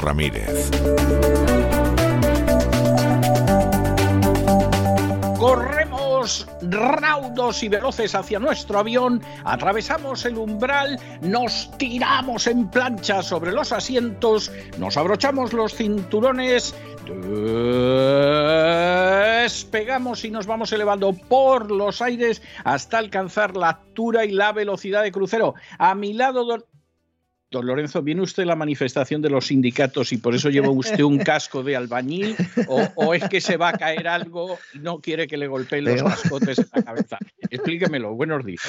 Ramírez. Corremos raudos y veloces hacia nuestro avión, atravesamos el umbral, nos tiramos en plancha sobre los asientos, nos abrochamos los cinturones, despegamos y nos vamos elevando por los aires hasta alcanzar la altura y la velocidad de crucero. A mi lado, don, Lorenzo, ¿viene usted a la manifestación de los sindicatos y por eso lleva usted un casco de albañil? ¿O, es que se va a caer algo y no quiere que le golpeen los cascotes en la cabeza? Explíquemelo. Buenos días.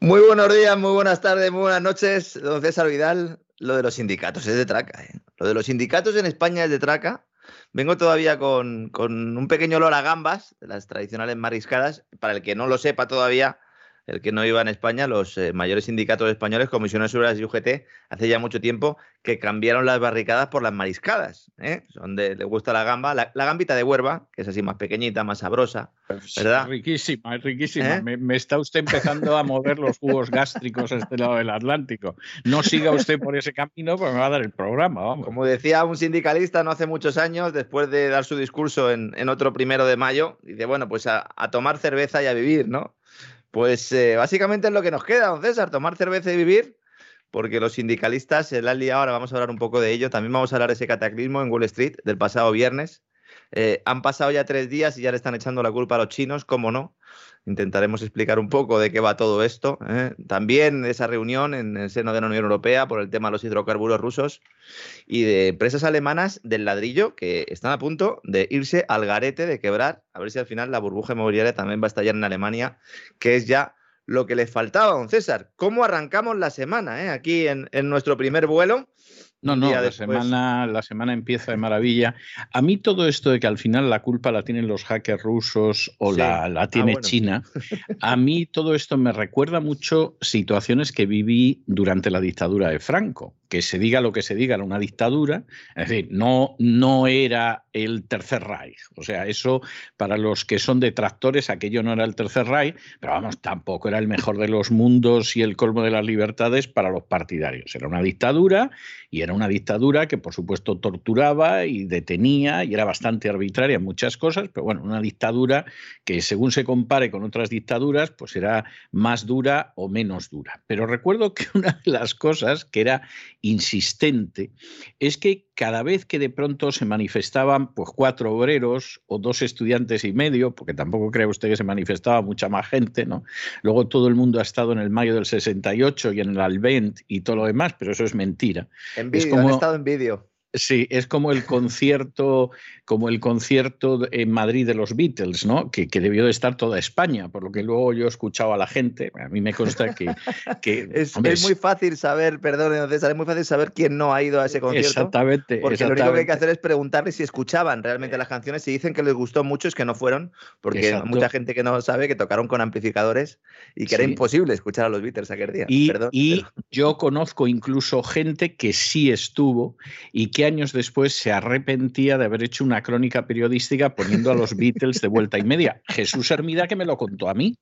Muy buenos días, muy buenas tardes, muy buenas noches, don César Vidal. Lo de los sindicatos es de traca. ¿eh? Lo de los sindicatos en España es de traca. Vengo todavía con, con un pequeño olor a gambas, de las tradicionales mariscadas. Para el que no lo sepa todavía, el que no iba en España, los eh, mayores sindicatos españoles, Comisiones Obreras y UGT, hace ya mucho tiempo que cambiaron las barricadas por las mariscadas, ¿eh? donde le gusta la gamba, la, gambita de huerva, que es así más pequeñita, más sabrosa, pues ¿verdad? Es riquísima, es riquísima. ¿Eh? Me, está usted empezando a mover los jugos gástricos a este lado del Atlántico. No siga usted por ese camino, porque me va a dar el programa, vamos. Como decía un sindicalista no hace muchos años, después de dar su discurso en, otro primero de mayo, dice, bueno, pues a tomar cerveza y a vivir, ¿no? Pues eh, básicamente es lo que nos queda, don César, tomar cerveza y vivir, porque los sindicalistas, el al día ahora vamos a hablar un poco de ello, también vamos a hablar de ese cataclismo en Wall Street del pasado viernes. Eh, han pasado ya tres días y ya le están echando la culpa a los chinos, ¿cómo no? Intentaremos explicar un poco de qué va todo esto. ¿eh? También esa reunión en el seno de la Unión Europea por el tema de los hidrocarburos rusos y de empresas alemanas del ladrillo que están a punto de irse al garete, de quebrar. A ver si al final la burbuja inmobiliaria también va a estallar en Alemania, que es ya lo que les faltaba, don César. ¿Cómo arrancamos la semana eh? aquí en, en nuestro primer vuelo? No, no, la semana, la semana empieza de maravilla. A mí todo esto de que al final la culpa la tienen los hackers rusos o la, la, ah, tiene China, a mí todo esto me recuerda mucho situaciones que viví durante la dictadura de Franco. Que se diga lo que se diga, era una dictadura, es decir, no, no era el Tercer Reich. O sea, eso para los que son detractores, aquello no era el Tercer Reich, pero vamos, tampoco era el mejor de los mundos y el colmo de las libertades para los partidarios. Era una dictadura y era una dictadura que, por supuesto, torturaba y detenía y era bastante arbitraria en muchas cosas, pero bueno, una dictadura que según se compare con otras dictaduras, pues era más dura o menos dura. Pero recuerdo que una de las cosas que era insistente es que cada vez que de pronto se manifestaban pues cuatro obreros o dos estudiantes y medio, porque tampoco cree usted que se manifestaba mucha más gente, ¿no? Luego todo el mundo ha estado en el mayo del 68 y en el Alvent y todo lo demás, pero eso es mentira. En vídeo, han estado en vídeo. Sí, es como el concierto, como el concierto en Madrid de los Beatles, ¿no? Que, debió de estar toda España, por lo que luego yo he escuchado a la gente. A mí me consta que, es, muy fácil saber, perdón, César, es muy fácil saber quién no ha ido a ese concierto. Exactamente. Porque lo único que hay que hacer es preguntarles si escuchaban realmente las canciones. Si dicen que les gustó mucho es que no fueron, porque hay mucha gente que no sabe que tocaron con amplificadores y que era imposible escuchar a los Beatles aquel día. Y, y yo conozco incluso gente que sí estuvo y que años después se arrepentía de haber hecho una crónica periodística poniendo a los Beatles de vuelta y media. Jesús Hermida que me lo contó a mí.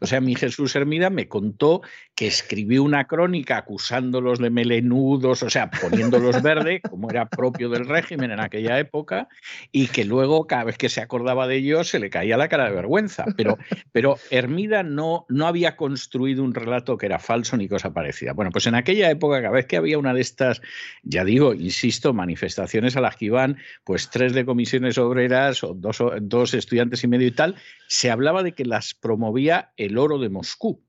O sea, mi Jesús Hermida me contó que escribió una crónica acusándolos de melenudos, o sea, poniéndolos verde, como era propio del régimen en aquella época, y que luego cada vez que se acordaba de ellos se le caía la cara de vergüenza. Pero, pero Hermida no, no había construido un relato que era falso ni cosa parecida. Bueno, pues en aquella época, cada vez que había una de estas, ya digo, insisto, manifestaciones a las que iban pues tres de comisiones obreras o dos, dos estudiantes y medio y tal, se hablaba de que las promovía el oro de Moscú,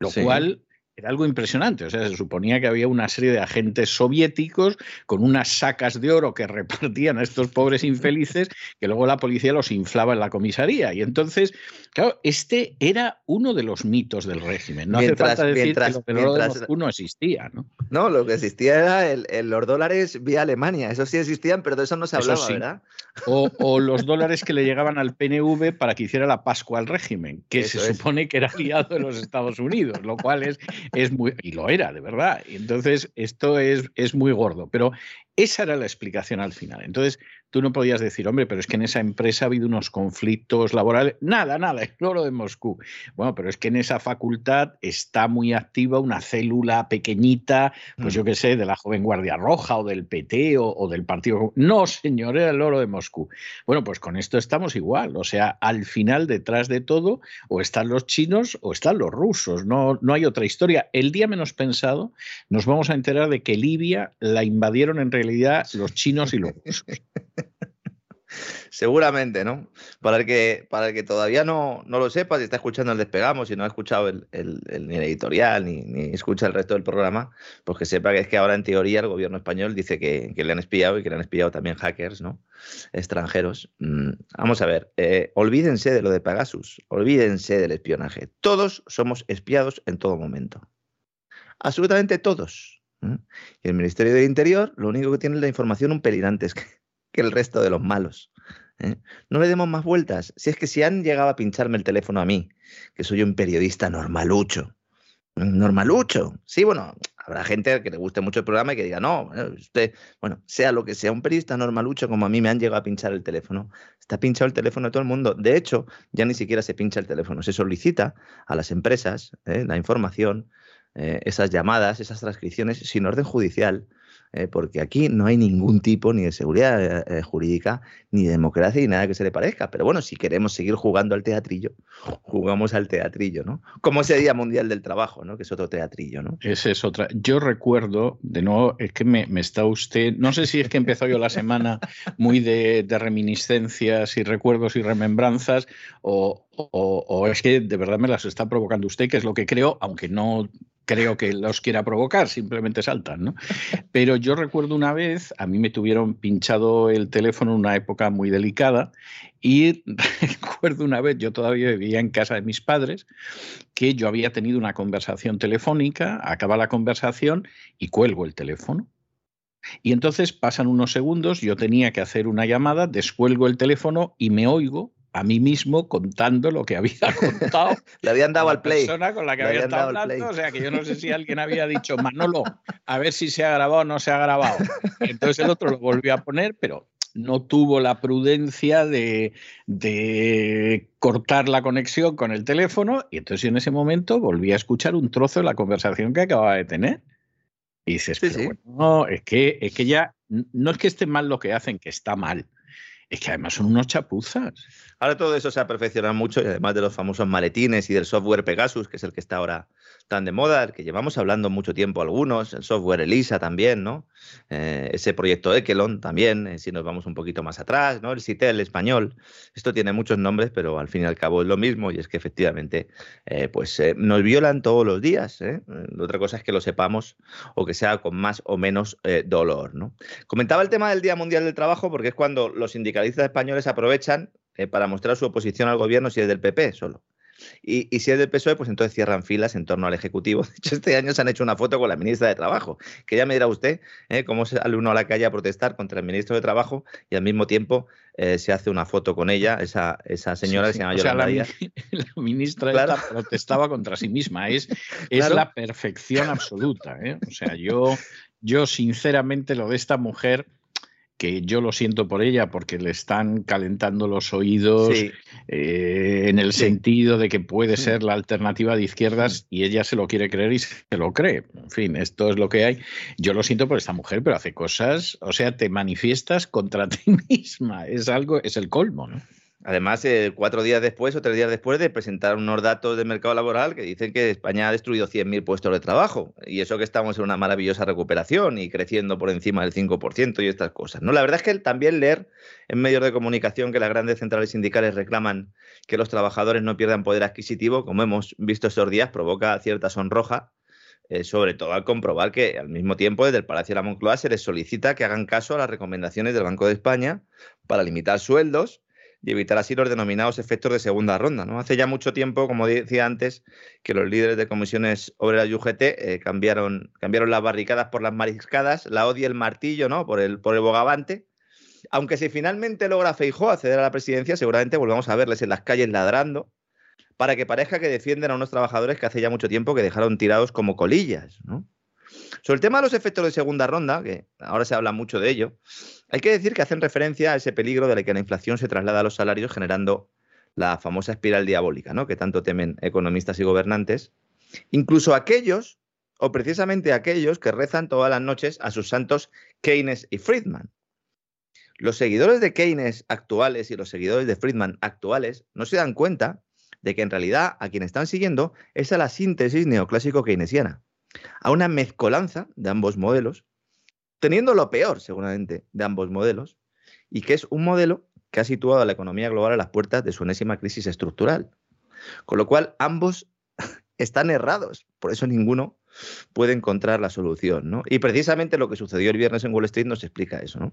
lo cual era algo impresionante. O sea, se suponía que había una serie de agentes soviéticos con unas sacas de oro que repartían a estos pobres infelices, que luego la policía los inflaba en la comisaría. Y entonces, claro, este era uno de los mitos del régimen. No hace falta decir que lo de no existía, ¿no? No, lo que existía era el, los dólares vía Alemania. Eso sí existían, pero de eso no se hablaba, ¿verdad? O, los dólares que le llegaban al PNV para que hiciera la Pascua al régimen, que se supone que era aliado de los Estados Unidos, lo cual es es muy, y lo era, de verdad. Entonces, esto es, es muy gordo. Pero esa era la explicación al final. Entonces, tú no podías decir, hombre, pero es que en esa empresa ha habido unos conflictos laborales. Nada, nada, es oro de Moscú. Bueno, pero es que en esa facultad está muy activa una célula pequeñita, pues yo mm. qué sé, de la Joven Guardia Roja o del PT o, del Partido. No, señor, era el oro de Moscú. Bueno, pues con esto estamos igual. O sea, al final, detrás de todo, o están los chinos o están los rusos. No, no hay otra historia. El día menos pensado, nos vamos a enterar de que Libia la invadieron en realidad los chinos y los. Seguramente, ¿no? Para el que, para el que todavía no, no lo sepa, si está escuchando el Despegamos y no ha escuchado el, ni el editorial ni, ni, escucha el resto del programa, pues que sepa que es que ahora en teoría el gobierno español dice que, le han espiado y que le han espiado también hackers, ¿no? Extranjeros. Mm, vamos a ver, eh, olvídense de lo de Pegasus, olvídense del espionaje. Todos somos espiados en todo momento. Absolutamente todos. Y el Ministerio del Interior lo único que tiene es la información un pelín antes que, el resto de los malos. ¿eh? No le demos más vueltas. Si es que si han llegado a pincharme el teléfono a mí, que soy un periodista normalucho, normalucho. Sí, bueno, habrá gente que le guste mucho el programa y que diga, no, usted, bueno, sea lo que sea, un periodista normalucho como a mí me han llegado a pinchar el teléfono. Está pinchado el teléfono de todo el mundo. De hecho, ya ni siquiera se pincha el teléfono, se solicita a las empresas ¿eh? la información eh, esas llamadas, esas transcripciones sin orden judicial, eh, porque aquí no hay ningún tipo ni de seguridad eh, jurídica, ni de democracia, ni nada que se le parezca. Pero bueno, si queremos seguir jugando al teatrillo, jugamos al teatrillo, ¿no? Como ese Día Mundial del Trabajo, ¿no? Que es otro teatrillo, ¿no? Ese es otra. Yo recuerdo, de nuevo, es que me, está usted, no sé si es que empezó yo la semana muy de, reminiscencias y recuerdos y remembranzas, o, o, es que de verdad me las está provocando usted, que es lo que creo, aunque no creo que los quiera provocar, simplemente saltan, ¿no? Pero yo recuerdo una vez, a mí me tuvieron pinchado el teléfono en una época muy delicada y recuerdo una vez, yo todavía vivía en casa de mis padres, que yo había tenido una conversación telefónica, acaba la conversación y cuelgo el teléfono. Y entonces pasan unos segundos, yo tenía que hacer una llamada, descuelgo el teléfono y me oigo a mí mismo contando lo que había contado. Le habían dado al play. persona con la que había estado hablando. O sea, que yo no sé si alguien había dicho, Manolo, a ver si se ha grabado o no se ha grabado. entonces el otro lo volvió a poner, pero no tuvo la prudencia de, de, cortar la conexión con el teléfono y entonces en ese momento volví a escuchar un trozo de la conversación que acababa de tener. Y dices, pero no, es que, es que ya, no es que esté mal lo que hacen, que está mal es que además son unos chapuzas. Ahora todo eso se ha perfeccionado mucho y además de los famosos maletines y del software Pegasus, que es el que está ahora tan de moda, que llevamos hablando mucho tiempo algunos, el software ELISA también, ¿no? Eh, ese proyecto Ekelon también, eh, si nos vamos un poquito más atrás, ¿no? El CITEL español. Esto tiene muchos nombres, pero al fin y al cabo es lo mismo y es que efectivamente eh, pues nos violan todos los días. Otra cosa es que lo sepamos o que sea con más o menos dolor, ¿no? Comentaba el tema del Día Mundial del Trabajo porque es cuando los sindicalistas españoles aprovechan para mostrar su oposición al gobierno si es del PP solo. Y, si es del PSOE, pues entonces cierran filas en torno al Ejecutivo. De hecho, este año se han hecho una foto con la ministra de Trabajo, que ya me dirá usted ¿eh? cómo sale uno a la calle a protestar contra el ministro de Trabajo y al mismo tiempo eh, se hace una foto con ella, esa, esa señora que se llama Yolanda la, la, ministra protestaba contra sí misma. Es, es la perfección absoluta. ¿eh? O sea, yo, yo sinceramente lo de esta mujer que yo lo siento por ella porque le están calentando los oídos eh, en el sentido de que puede ser la alternativa de izquierdas y ella se lo quiere creer y se lo cree. En fin, esto es lo que hay. Yo lo siento por esta mujer, pero hace cosas, o sea, te manifiestas contra ti misma. Es algo, es el colmo, ¿no? Además, eh, cuatro días después o tres días después de presentar unos datos del mercado laboral que dicen que España ha destruido 100.000 puestos de trabajo. Y eso que estamos en una maravillosa recuperación y creciendo por encima del 5% y estas cosas. ¿no? La verdad es que también leer en medios de comunicación que las grandes centrales sindicales reclaman que los trabajadores no pierdan poder adquisitivo, como hemos visto estos días, provoca cierta sonroja eh, sobre todo al comprobar que al mismo tiempo desde el Palacio de la Moncloa se les solicita que hagan caso a las recomendaciones del Banco de España para limitar sueldos y evitar así los denominados efectos de segunda ronda. ¿no? Hace ya mucho tiempo, como decía antes, que los líderes de comisiones obreras y UGT eh, cambiaron, cambiaron las barricadas por las mariscadas, la odia el martillo ¿no? por, el, por el bogavante. Aunque si finalmente logra Feijó acceder a la presidencia, seguramente volvamos a verles en las calles ladrando para que parezca que defienden a unos trabajadores que hace ya mucho tiempo que dejaron tirados como colillas. ¿no? Sobre el tema de los efectos de segunda ronda, que ahora se habla mucho de ello, hay que decir que hacen referencia a ese peligro de que la inflación se traslada a los salarios generando la famosa espiral diabólica, ¿no? que tanto temen economistas y gobernantes, incluso aquellos, o precisamente aquellos que rezan todas las noches a sus santos Keynes y Friedman. Los seguidores de Keynes actuales y los seguidores de Friedman actuales no se dan cuenta de que en realidad a quien están siguiendo es a la síntesis neoclásico keynesiana, a una mezcolanza de ambos modelos, teniendo lo peor seguramente de ambos modelos, y que es un modelo que ha situado a la economía global a las puertas de su enésima crisis estructural. Con lo cual, ambos están errados, por eso ninguno puede encontrar la solución. ¿no? Y precisamente lo que sucedió el viernes en Wall Street nos explica eso. ¿no?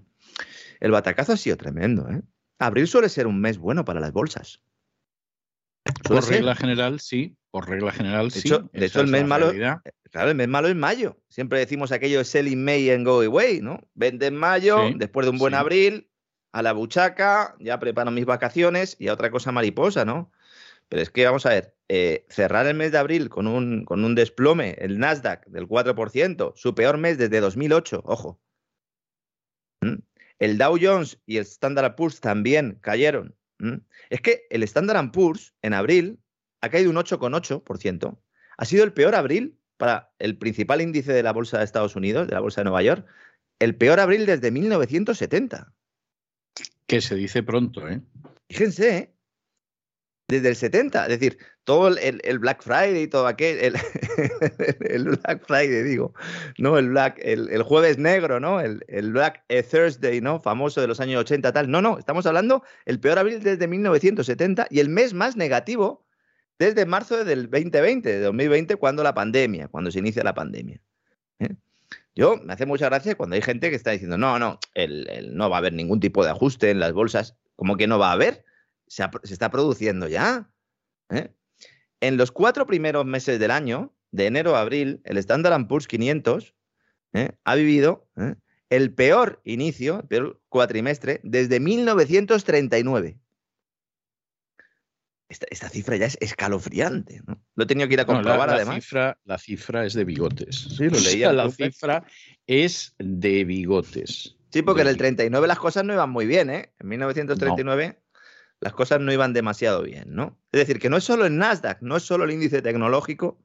El batacazo ha sido tremendo. ¿eh? Abril suele ser un mes bueno para las bolsas. Por regla general, sí. Por regla general, de sí. Hecho, de hecho, el mes malo. Claro, el mes malo es mayo. Siempre decimos aquello de sell in May and go away, ¿no? Vende en mayo, después de un buen abril, a la buchaca, ya preparo mis vacaciones y a otra cosa mariposa, ¿no? Pero es que vamos a ver, eh, cerrar el mes de abril con un, con un desplome, el Nasdaq del 4%, su peor mes desde 2008, ojo. ¿Mm? El Dow Jones y el Standard Poor's también cayeron. Es que el Standard Poor's en abril ha caído un 8,8%. Ha sido el peor abril para el principal índice de la Bolsa de Estados Unidos, de la Bolsa de Nueva York, el peor abril desde 1970. Que se dice pronto, ¿eh? Fíjense, ¿eh? desde el 70. Es decir, todo el, Black Friday y todo aquel, el, Black Friday, digo, ¿no? El, Black, el, jueves negro, ¿no? El, Black Thursday, ¿no? Famoso de los años 80, tal. No, no, estamos hablando el peor abril desde 1970 y el mes más negativo desde marzo del 2020, de 2020, cuando la pandemia, cuando se inicia la pandemia. ¿eh? Yo me hace mucha gracia cuando hay gente que está diciendo, no, no, no va a haber ningún tipo de ajuste en las bolsas. ¿Cómo que no va a haber? se, está produciendo ya. ¿eh? En los cuatro primeros meses del año, de enero a abril, el Standard Poor's 500 ¿eh? ha vivido el peor inicio, el peor cuatrimestre, desde 1939. Esta, cifra ya es escalofriante. ¿no? Lo he tenido que ir a comprobar la, además. Cifra, la cifra es de bigotes. Sí, lo leía. la cifra es de bigotes. Sí, porque en el 39 las cosas no iban muy bien, ¿eh? En 1939 las cosas no iban demasiado bien, ¿no? Es decir, que no es solo el Nasdaq, no es solo el índice tecnológico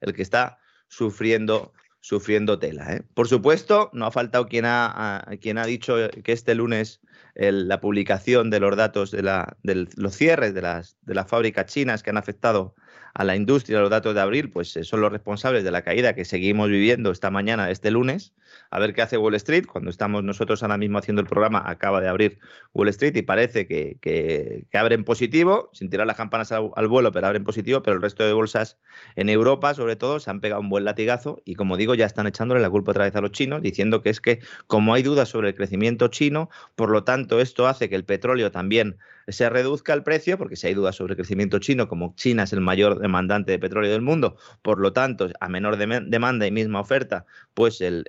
el que está sufriendo, sufriendo tela. ¿eh? Por supuesto, no ha faltado quien ha, quien ha dicho que este lunes la publicación de los datos de, la, de los cierres de las, de las fábricas chinas que han afectado a la industria, los datos de abril, pues eh, son los responsables de la caída que seguimos viviendo esta mañana, este lunes. A ver qué hace Wall Street. Cuando estamos nosotros ahora mismo haciendo el programa, acaba de abrir Wall Street y parece que, que, abre en positivo, sin tirar las campanas al, vuelo, pero abre en positivo. Pero el resto de bolsas en Europa, sobre todo, se han pegado un buen latigazo y, como digo, ya están echándole la culpa otra vez a los chinos, diciendo que es que, como hay dudas sobre el crecimiento chino, por lo tanto, esto hace que el petróleo también se reduzca el precio, porque si hay dudas sobre el crecimiento chino, como China es el mayor demandante de petróleo del mundo, por lo tanto, a menor demanda y misma oferta, pues el,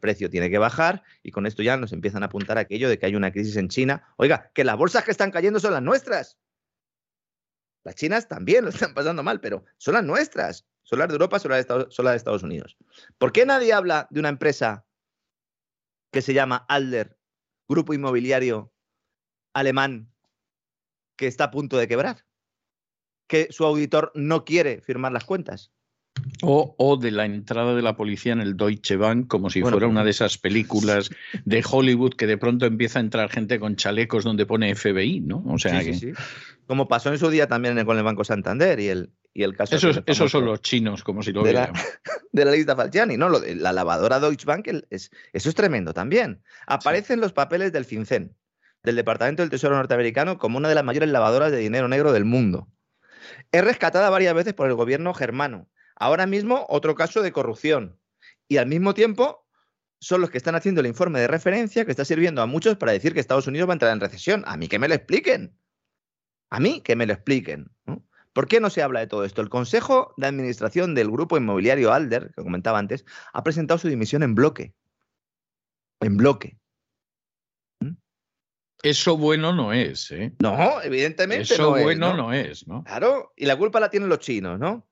precio tiene que bajar y con esto ya nos empiezan a apuntar aquello de que hay una crisis en China. Oiga, que las bolsas que están cayendo son las nuestras. Las chinas también lo están pasando mal, pero son las nuestras. Son las de Europa, son de Estados, son las de Estados Unidos. ¿Por qué nadie habla de una empresa que se llama Alder, grupo inmobiliario alemán que está a punto de quebrar, que su auditor no quiere firmar las cuentas. O, de la entrada de la policía en el Deutsche Bank, como si fuera una de esas películas de Hollywood que de pronto empieza a entrar gente con chalecos donde pone FBI, ¿no? O sea Como pasó en su día también con el Banco Santander y el, y el caso. Esos, son los chinos, como si lo de la, de la lista Falciani, ¿no? Lo de la lavadora Deutsche Bank, es, eso es tremendo también. Aparecen los papeles del FinCEN del Departamento del Tesoro norteamericano como una de las mayores lavadoras de dinero negro del mundo. Es rescatada varias veces por el gobierno germano. Ahora mismo, otro caso de corrupción. Y al mismo tiempo, son los que están haciendo el informe de referencia que está sirviendo a muchos para decir que Estados Unidos va a entrar en recesión. A mí que me lo expliquen. A mí que me lo expliquen. ¿Por qué no se habla de todo esto? El Consejo de Administración del Grupo Inmobiliario Alder, que comentaba antes, ha presentado su dimisión en bloque. En bloque. Eso bueno no es, ¿eh? No, evidentemente. Eso bueno no es, ¿no? Claro, y la culpa la tienen los chinos, ¿no?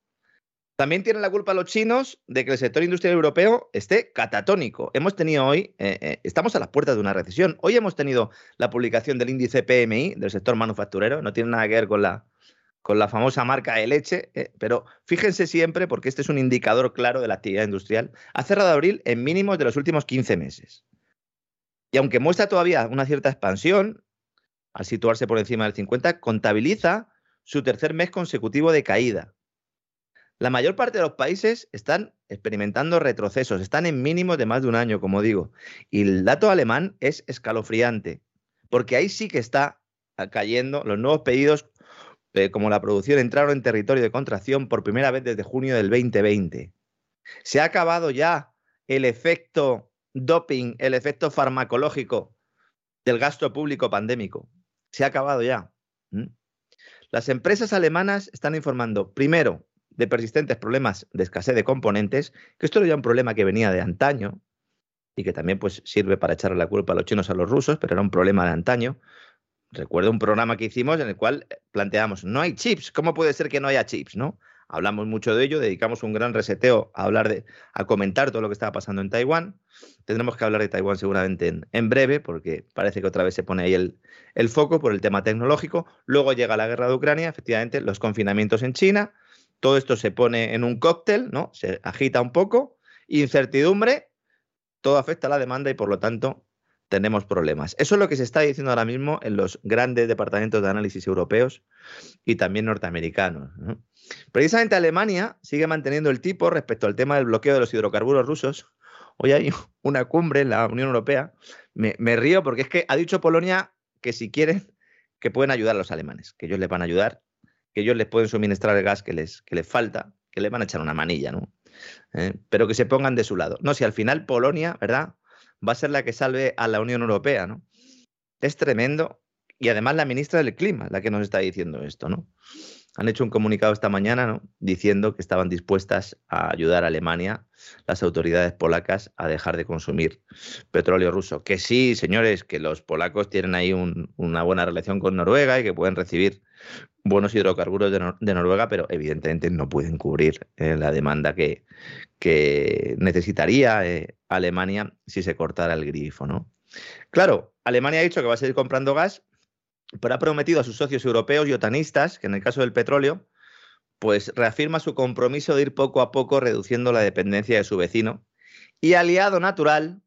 También tienen la culpa los chinos de que el sector industrial europeo esté catatónico. Hemos tenido hoy, eh, eh, estamos a las puertas de una recesión. Hoy hemos tenido la publicación del índice PMI del sector manufacturero. No tiene nada que ver con la, con la famosa marca de leche, eh, pero fíjense siempre, porque este es un indicador claro de la actividad industrial, ha cerrado abril en mínimos de los últimos 15 meses. Y aunque muestra todavía una cierta expansión, al situarse por encima del 50, contabiliza su tercer mes consecutivo de caída la mayor parte de los países están experimentando retrocesos, están en mínimos de más de un año, como digo. Y el dato alemán es escalofriante, porque ahí sí que está cayendo los nuevos pedidos, eh, como la producción, entraron en territorio de contracción por primera vez desde junio del 2020. Se ha acabado ya el efecto doping, el efecto farmacológico del gasto público pandémico. Se ha acabado ya. Las empresas alemanas están informando, primero, de persistentes problemas de escasez de componentes, que esto era ya un problema que venía de antaño y que también pues, sirve para echarle la culpa a los chinos a los rusos, pero era un problema de antaño. Recuerdo un programa que hicimos en el cual planteamos, no hay chips, ¿cómo puede ser que no haya chips? ¿no? Hablamos mucho de ello, dedicamos un gran reseteo a hablar de, a comentar todo lo que estaba pasando en Taiwán. Tendremos que hablar de Taiwán seguramente en, en breve, porque parece que otra vez se pone ahí el, el foco por el tema tecnológico. Luego llega la guerra de Ucrania, efectivamente, los confinamientos en China, todo esto se pone en un cóctel, ¿no? Se agita un poco, incertidumbre, todo afecta a la demanda y por lo tanto tenemos problemas. Eso es lo que se está diciendo ahora mismo en los grandes departamentos de análisis europeos y también norteamericanos. Precisamente Alemania sigue manteniendo el tipo respecto al tema del bloqueo de los hidrocarburos rusos. Hoy hay una cumbre en la Unión Europea. Me, río porque es que ha dicho Polonia que si quieren que pueden ayudar a los alemanes, que ellos les van a ayudar que ellos les pueden suministrar el gas que les, que les falta, que les van a echar una manilla, ¿no? Eh, pero que se pongan de su lado. No, si al final Polonia, ¿verdad? Va a ser la que salve a la Unión Europea, ¿no? Es tremendo. Y además la ministra del Clima, la que nos está diciendo esto, ¿no? Han hecho un comunicado esta mañana, ¿no? Diciendo que estaban dispuestas a ayudar a Alemania, las autoridades polacas, a dejar de consumir petróleo ruso. Que sí, señores, que los polacos tienen ahí una buena relación con Noruega y que pueden recibir buenos hidrocarburos de, Noruega, pero evidentemente no pueden cubrir eh, la demanda que, necesitaría eh, Alemania si se cortara el grifo, ¿no? Claro, Alemania ha dicho que va a seguir comprando gas, pero ha prometido a sus socios europeos y otanistas que en el caso del petróleo, pues reafirma su compromiso de ir poco a poco reduciendo la dependencia de su vecino y aliado natural,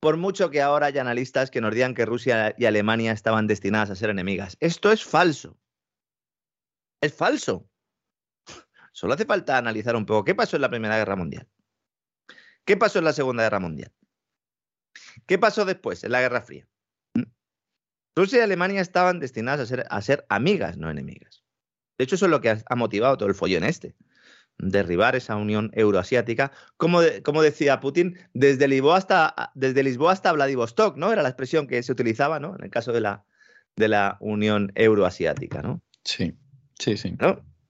por mucho que ahora haya analistas que nos digan que Rusia y Alemania estaban destinadas a ser enemigas. Esto es falso es falso. Solo hace falta analizar un poco qué pasó en la Primera Guerra Mundial. ¿Qué pasó en la Segunda Guerra Mundial? ¿Qué pasó después, en la Guerra Fría? ¿Mm? Rusia y Alemania estaban destinadas a ser, a ser amigas, no enemigas. De hecho, eso es lo que ha, motivado todo el follón este. Derribar esa unión euroasiática. Como, como decía Putin, desde Lisboa, hasta, desde Lisboa hasta Vladivostok, ¿no? Era la expresión que se utilizaba, ¿no? En el caso de la, de la unión euroasiática, ¿no? Sí. Sí, sí.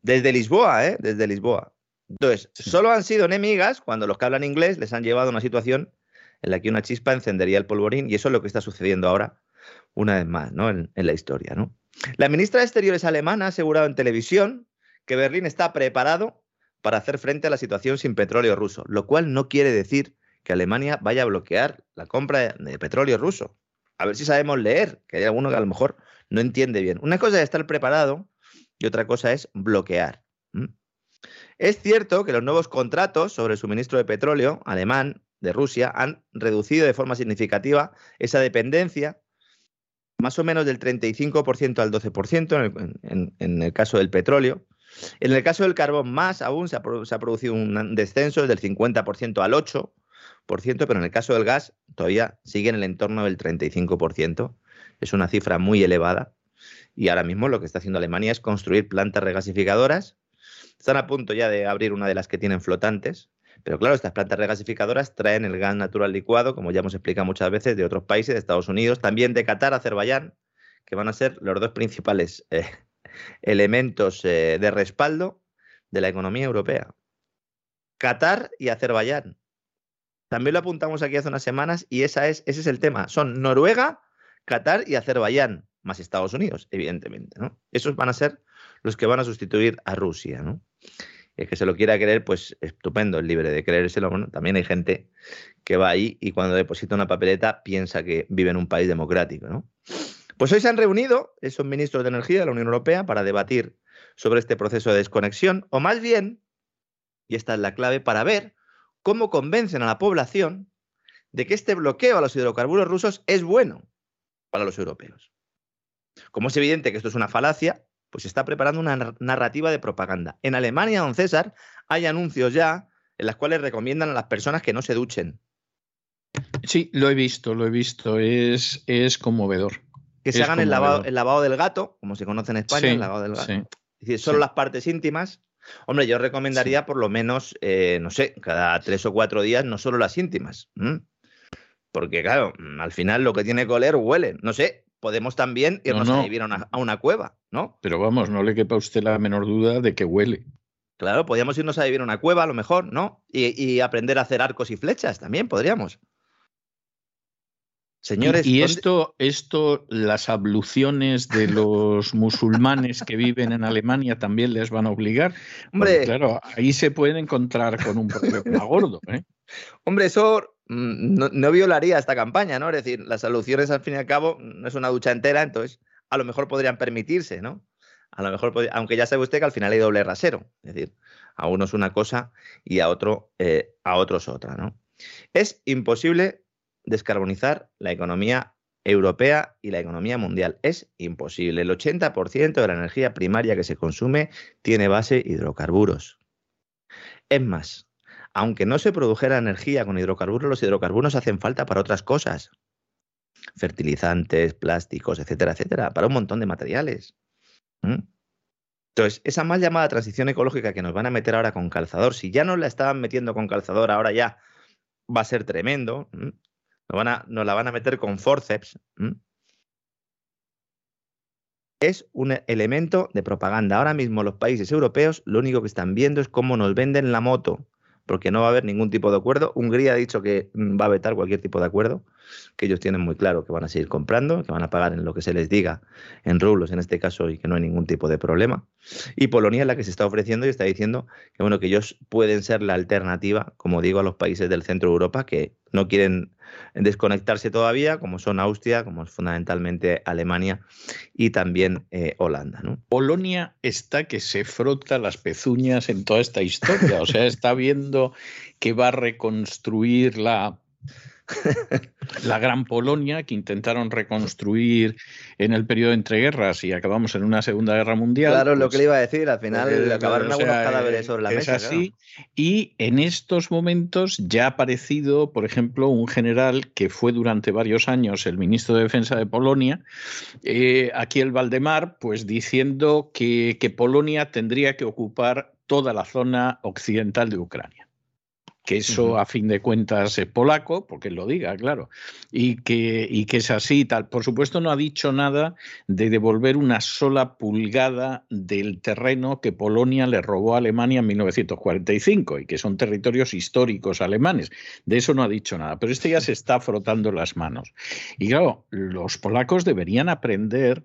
Desde Lisboa, ¿eh? Desde Lisboa. Entonces, solo han sido enemigas cuando los que hablan inglés les han llevado a una situación en la que una chispa encendería el polvorín y eso es lo que está sucediendo ahora, una vez más, ¿no? En, la historia, ¿no? La ministra de Exteriores alemana ha asegurado en televisión que Berlín está preparado para hacer frente a la situación sin petróleo ruso, lo cual no quiere decir que Alemania vaya a bloquear la compra de petróleo ruso. A ver si sabemos leer, que hay alguno que a lo mejor no entiende bien. Una cosa es estar preparado y otra cosa es bloquear. Es cierto que los nuevos contratos sobre el suministro de petróleo alemán de Rusia han reducido de forma significativa esa dependencia, más o menos del 35% al 12% en el, caso del petróleo. En el caso del carbón, más aún se ha, producido un descenso del 50% al 8%, pero en el caso del gas todavía sigue en el entorno del 35%. Es una cifra muy elevada. Y ahora mismo lo que está haciendo Alemania es construir plantas regasificadoras Están a punto ya de abrir una de las que tienen flotantes. Pero claro, estas plantas regasificadoras traen el gas natural licuado, como ya hemos explicado muchas veces, de otros países, de Estados Unidos, también de Qatar, Azerbaiyán, que van a ser los dos principales eh, elementos eh, de respaldo de la economía europea. Qatar y Azerbaiyán. También lo apuntamos aquí hace unas semanas y esa es, ese es el tema. Son Noruega, Qatar y Azerbaiyán, más Estados Unidos, evidentemente. ¿no? Esos van a ser los que van a sustituir a Rusia. ¿no? El que se lo quiera creer, pues estupendo, es libre de creérselo. Bueno, también hay gente que va ahí y cuando deposita una papeleta piensa que vive en un país democrático. Pues hoy se han reunido esos ministros de energía de la Unión Europea para debatir sobre este proceso de desconexión, o más bien, y esta es la clave, para ver cómo convencen a la población de que este bloqueo a los hidrocarburos rusos es bueno para los europeos. Como es evidente que esto es una falacia, pues se está preparando una narrativa de propaganda. En Alemania, don César, hay anuncios ya en las cuales recomiendan a las personas que no se duchen. Sí, lo he visto, lo he visto. Es, es conmovedor. Que se hagan el lavado, el lavado, del gato, como se conoce en España, el lavado del gato. Es decir, solo las partes íntimas. Hombre, yo recomendaría por lo menos, eh, no sé, cada tres o cuatro días, no solo las íntimas. Porque, claro, al final lo que tiene que oler huele. No sé, podemos también irnos a vivir a una, cueva, ¿no? Pero vamos, no le quepa a usted la menor duda de que huele. Claro, podríamos irnos a vivir a una cueva a lo mejor, ¿no? Y, aprender a hacer arcos y flechas también podríamos. Señores, y, esto, esto, las abluciones de los musulmanes que viven en Alemania también les van a obligar. Hombre, claro, ahí se pueden encontrar con un problema gordo. ¿eh? Hombre, eso Mm, no, violaría esta campaña, ¿no? Es decir, las soluciones al fin y al cabo no es una ducha entera, entonces a lo mejor podrían permitirse, ¿no? A lo mejor, aunque ya sabe usted que al final hay doble rasero, es decir, a uno es una cosa y a otro eh, a otros otra, ¿no? Es imposible descarbonizar la economía europea y la economía mundial. Es imposible. El 80% de la energía primaria que se consume tiene base hidrocarburos. Es más, aunque no se produjera energía con hidrocarburos, los hidrocarburos hacen falta para otras cosas. Fertilizantes, plásticos, etcétera, etcétera, para un montón de materiales. Entonces, esa mal llamada transición ecológica que nos van a meter ahora con calzador, si ya nos la estaban metiendo con calzador, ahora ya va a ser tremendo. Nos, van a, la van a meter con forceps. Es un elemento de propaganda. Ahora mismo los países europeos lo único que están viendo es cómo nos venden la moto porque no va a haber ningún tipo de acuerdo. Hungría ha dicho que mm, va a vetar cualquier tipo de acuerdo, que ellos tienen muy claro que van a seguir comprando, que van a pagar en lo que se les diga, en rublos en este caso, y que no hay ningún tipo de problema. Y Polonia es la que se está ofreciendo y está diciendo que, bueno, que ellos pueden ser la alternativa, como digo, a los países del centro de Europa que no quieren desconectarse todavía, como son Austria, como es fundamentalmente Alemania y también eh, Holanda. ¿no? Polonia está que se frota las pezuñas en toda esta historia, o sea, está viendo que va a reconstruir la la Gran Polonia, que intentaron reconstruir en el periodo entre guerras y acabamos en una Segunda Guerra Mundial. Claro, lo que le iba a decir, al final eh, acabaron algunos cadáveres sobre la es así. Y en estos momentos ya ha aparecido, por ejemplo, un general que fue durante varios años el ministro de Defensa de Polonia, eh, aquí el Valdemar, pues diciendo que Polonia tendría que ocupar toda la zona occidental de Ucrania que eso a fin de cuentas es polaco, porque lo diga, claro, y que, y que es así y tal. Por supuesto, no ha dicho nada de devolver una sola pulgada del terreno que Polonia le robó a Alemania en 1945 y que son territorios históricos alemanes. De eso no ha dicho nada, pero este ya se está frotando las manos. Y claro, los polacos deberían aprender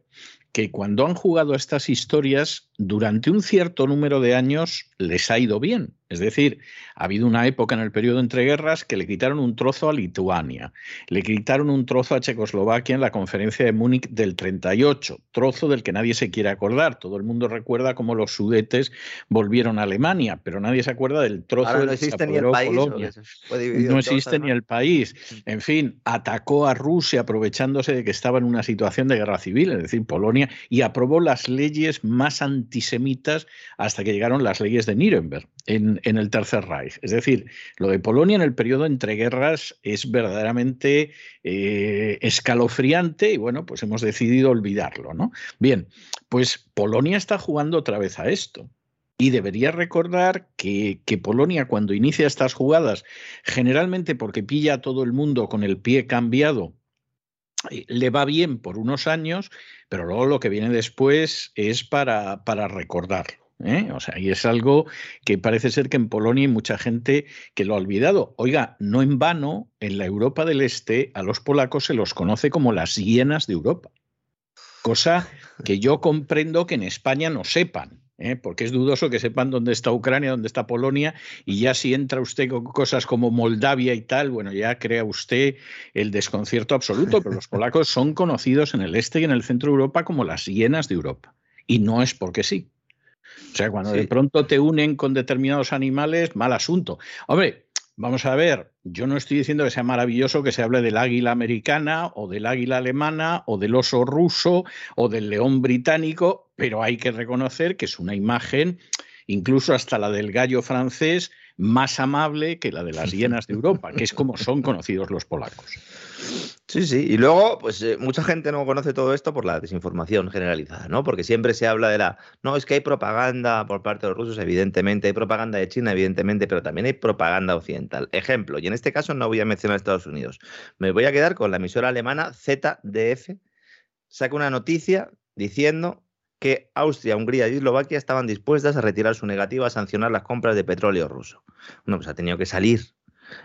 que cuando han jugado estas historias, durante un cierto número de años les ha ido bien. Es decir, ha habido una época en el periodo entre guerras que le quitaron un trozo a Lituania, le quitaron un trozo a Checoslovaquia en la conferencia de Múnich del 38, trozo del que nadie se quiere acordar. Todo el mundo recuerda cómo los sudetes volvieron a Alemania, pero nadie se acuerda del trozo no existe ni el país, No existe ni el país. En fin, atacó a Rusia aprovechándose de que estaba en una situación de guerra civil, es decir, Polonia, y aprobó las leyes más antisemitas hasta que llegaron las leyes de Nuremberg en, el Tercer Reich. Es decir, lo de Polonia en el periodo entre guerras es verdaderamente eh, escalofriante y bueno, pues hemos decidido olvidarlo, ¿no? Bien, pues Polonia está jugando otra vez a esto. Y debería recordar que, que, Polonia cuando inicia estas jugadas, generalmente porque pilla a todo el mundo con el pie cambiado, le va bien por unos años, pero luego lo que viene después es para, para recordarlo. ¿eh? O sea, y es algo que parece ser que en Polonia hay mucha gente que lo ha olvidado. Oiga, no en vano, en la Europa del Este a los polacos se los conoce como las hienas de Europa. Cosa que yo comprendo que en España no sepan. ¿Eh? porque es dudoso que sepan dónde está Ucrania, dónde está Polonia, y ya si entra usted con cosas como Moldavia y tal, bueno, ya crea usted el desconcierto absoluto, pero los polacos son conocidos en el este y en el centro de Europa como las hienas de Europa, y no es porque sí. O sea, cuando de pronto te unen con determinados animales, mal asunto. Hombre, vamos a ver, yo no estoy diciendo que sea maravilloso que se hable del águila americana o del águila alemana o del oso ruso o del león británico, pero hay que reconocer que es una imagen, incluso hasta la del gallo francés, más amable que la de las hienas de Europa, que es como son conocidos los polacos. Sí, sí. Y luego, pues eh, mucha gente no conoce todo esto por la desinformación generalizada, ¿no? Porque siempre se habla de la. No, es que hay propaganda por parte de los rusos, evidentemente, hay propaganda de China, evidentemente, pero también hay propaganda occidental. Ejemplo, y en este caso no voy a mencionar a Estados Unidos. Me voy a quedar con la emisora alemana ZDF. Saca una noticia diciendo que Austria, Hungría y Eslovaquia estaban dispuestas a retirar su negativa a sancionar las compras de petróleo ruso. Bueno, pues ha tenido que salir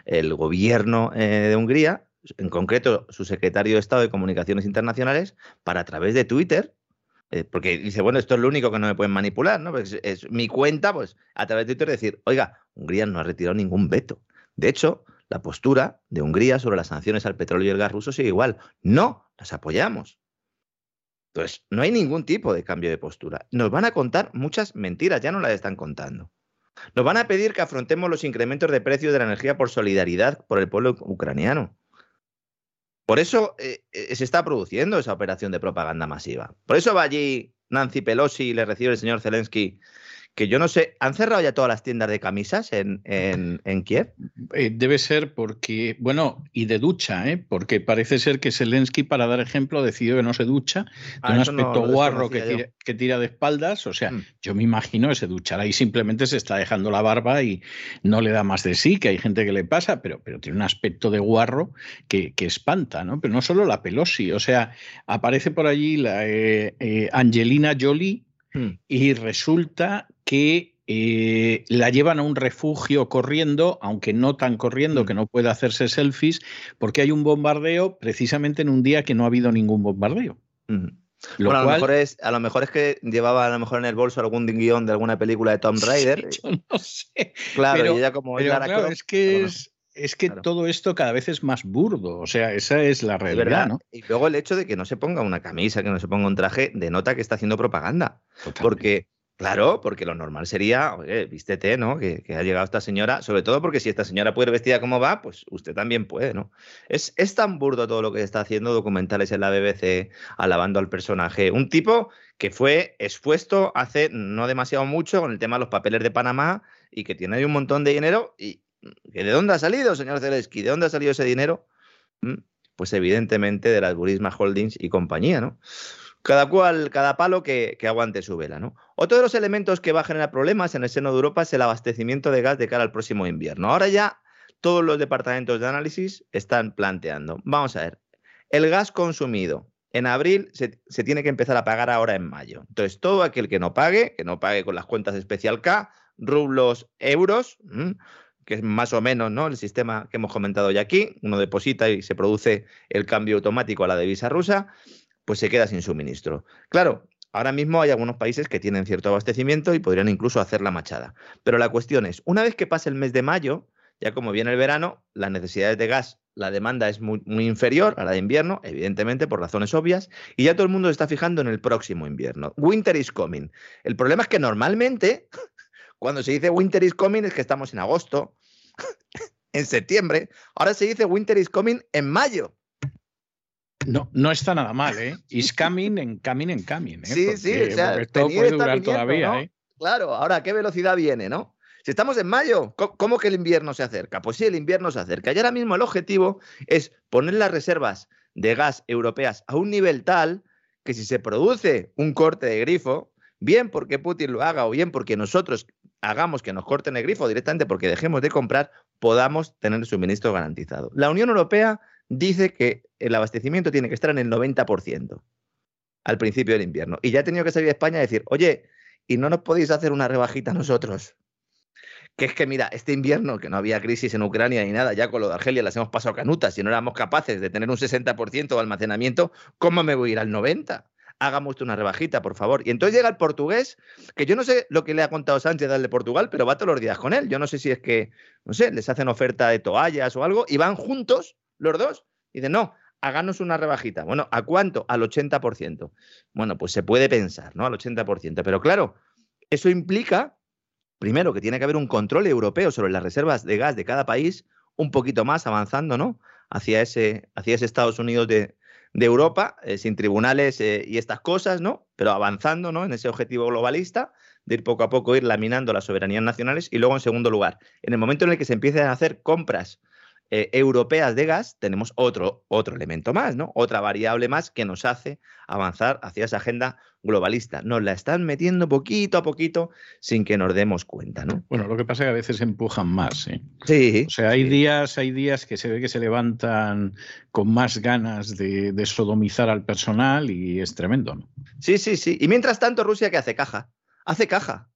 el gobierno eh, de Hungría en concreto su secretario de Estado de Comunicaciones Internacionales, para a través de Twitter, eh, porque dice, bueno, esto es lo único que no me pueden manipular, ¿no? Pues es, mi cuenta, pues a través de Twitter decir, oiga, Hungría no ha retirado ningún veto. De hecho, la postura de Hungría sobre las sanciones al petróleo y el gas ruso sigue igual. No, las apoyamos. Entonces, no hay ningún tipo de cambio de postura. Nos van a contar muchas mentiras, ya no las están contando. Nos van a pedir que afrontemos los incrementos de precios de la energía por solidaridad por el pueblo ucraniano. Por eso eh, eh, se está produciendo esa operación de propaganda masiva. Por eso va allí Nancy Pelosi y le recibe el señor Zelensky que yo no sé, ¿han cerrado ya todas las tiendas de camisas en, en, Kiev? Eh, debe ser porque, bueno, y de ducha, ¿eh? porque parece ser que Zelensky, para dar ejemplo, decidió que no se ducha, de ah, un aspecto guarro que tira, de espaldas, o sea, mm. yo me imagino que se duchará y simplemente se está dejando la barba y no le da más de sí, que hay gente que le pasa, pero, pero tiene un aspecto de guarro que, espanta, ¿no? Pero no solo la Pelosi, o sea, aparece por allí la eh, Angelina Jolie, mm. y resulta que eh, la llevan a un refugio corriendo, aunque no tan corriendo mm. que no puede hacerse selfies, porque hay un bombardeo precisamente en un día que no ha habido ningún bombardeo. Lo bueno, a, lo mejor es, a lo mejor es que llevaba a lo mejor en el bolso algún guion de alguna película de Tom Raider. yo no sé. Claro, y ella como es que es, es que todo esto cada vez es más burdo, o sea, esa es la realidad, ¿no? Y luego el hecho de que no se ponga una camisa, que no se ponga un traje, denota que está haciendo propaganda. Porque Claro, porque lo normal sería, oye, vístete, ¿no? Que, ha llegado esta señora, sobre todo porque si esta señora puede ir vestida como va, pues usted también puede, ¿no? Es, es tan burdo todo lo que está haciendo, documentales en la BBC, alabando al personaje. Un tipo que fue expuesto hace no demasiado mucho con el tema de los papeles de Panamá y que tiene ahí un montón de dinero. ¿Y de dónde ha salido, señor Zelensky? ¿De dónde ha salido ese dinero? Mm, pues evidentemente de las Burisma Holdings y compañía, ¿no? Cada cual, cada palo que, aguante su vela, ¿no? Otro de los elementos que va a generar problemas en el seno de Europa es el abastecimiento de gas de cara al próximo invierno. Ahora ya todos los departamentos de análisis están planteando. Vamos a ver, el gas consumido en abril se, tiene que empezar a pagar ahora en mayo. Entonces, todo aquel que no pague, que no pague con las cuentas especial K, rublos, euros, que es más o menos ¿no? el sistema que hemos comentado ya aquí, uno deposita y se produce el cambio automático a la divisa rusa, pues se queda sin suministro. Claro, ahora mismo hay algunos países que tienen cierto abastecimiento y podrían incluso hacer la machada. Pero la cuestión es, una vez que pase el mes de mayo, ya como viene el verano, las necesidades de gas, la demanda es muy, inferior a la de invierno, evidentemente por razones obvias, y ya todo el mundo se está fijando en el próximo invierno. Winter is coming. El problema es que normalmente, cuando se dice winter is coming, es que estamos en agosto, en septiembre, ahora se dice winter is coming en mayo. No, no está nada mal, ¿eh? Is coming en coming en coming. ¿eh? Sí, sí, o sea, esto puede durar todavía, ¿eh? Claro, ahora, ¿qué velocidad viene, no? Si estamos en mayo, ¿cómo que el invierno se acerca? Pues sí, el invierno se acerca. Y ahora mismo el objetivo es poner las reservas de gas europeas a un nivel tal que si se produce un corte de grifo, bien porque Putin lo haga o bien porque nosotros hagamos que nos corten el grifo directamente porque dejemos de comprar, podamos tener el suministro garantizado. La Unión Europea dice que el abastecimiento tiene que estar en el 90% al principio del invierno. Y ya ha tenido que salir de España a decir, oye, ¿y no nos podéis hacer una rebajita nosotros? Que es que, mira, este invierno, que no había crisis en Ucrania ni nada, ya con lo de Argelia las hemos pasado canutas, y no éramos capaces de tener un 60% de almacenamiento, ¿cómo me voy a ir al 90%? Hagamos una rebajita, por favor. Y entonces llega el portugués, que yo no sé lo que le ha contado Sánchez al de Portugal, pero va todos los días con él. Yo no sé si es que, no sé, les hacen oferta de toallas o algo, y van juntos los dos. Y dicen, no, háganos una rebajita. Bueno, ¿a cuánto? Al 80%. Bueno, pues se puede pensar, ¿no? Al 80%. Pero claro, eso implica primero, que tiene que haber un control europeo sobre las reservas de gas de cada país, un poquito más avanzando, ¿no? Hacia ese, hacia ese Estados Unidos de, Europa, eh, sin tribunales eh, y estas cosas, ¿no? Pero avanzando, ¿no? En ese objetivo globalista de ir poco a poco ir laminando las soberanías nacionales y luego, en segundo lugar, en el momento en el que se empiecen a hacer compras eh, europeas de gas, tenemos otro, otro elemento más, ¿no? Otra variable más que nos hace avanzar hacia esa agenda globalista. Nos la están metiendo poquito a poquito sin que nos demos cuenta, ¿no? Bueno, lo que pasa es que a veces empujan más, ¿eh? Sí. O sea, hay días, hay días que se ve que se levantan con más ganas de, de sodomizar al personal y es tremendo, ¿no? Sí, sí, sí. Y mientras tanto, Rusia que hace caja. Hace caja.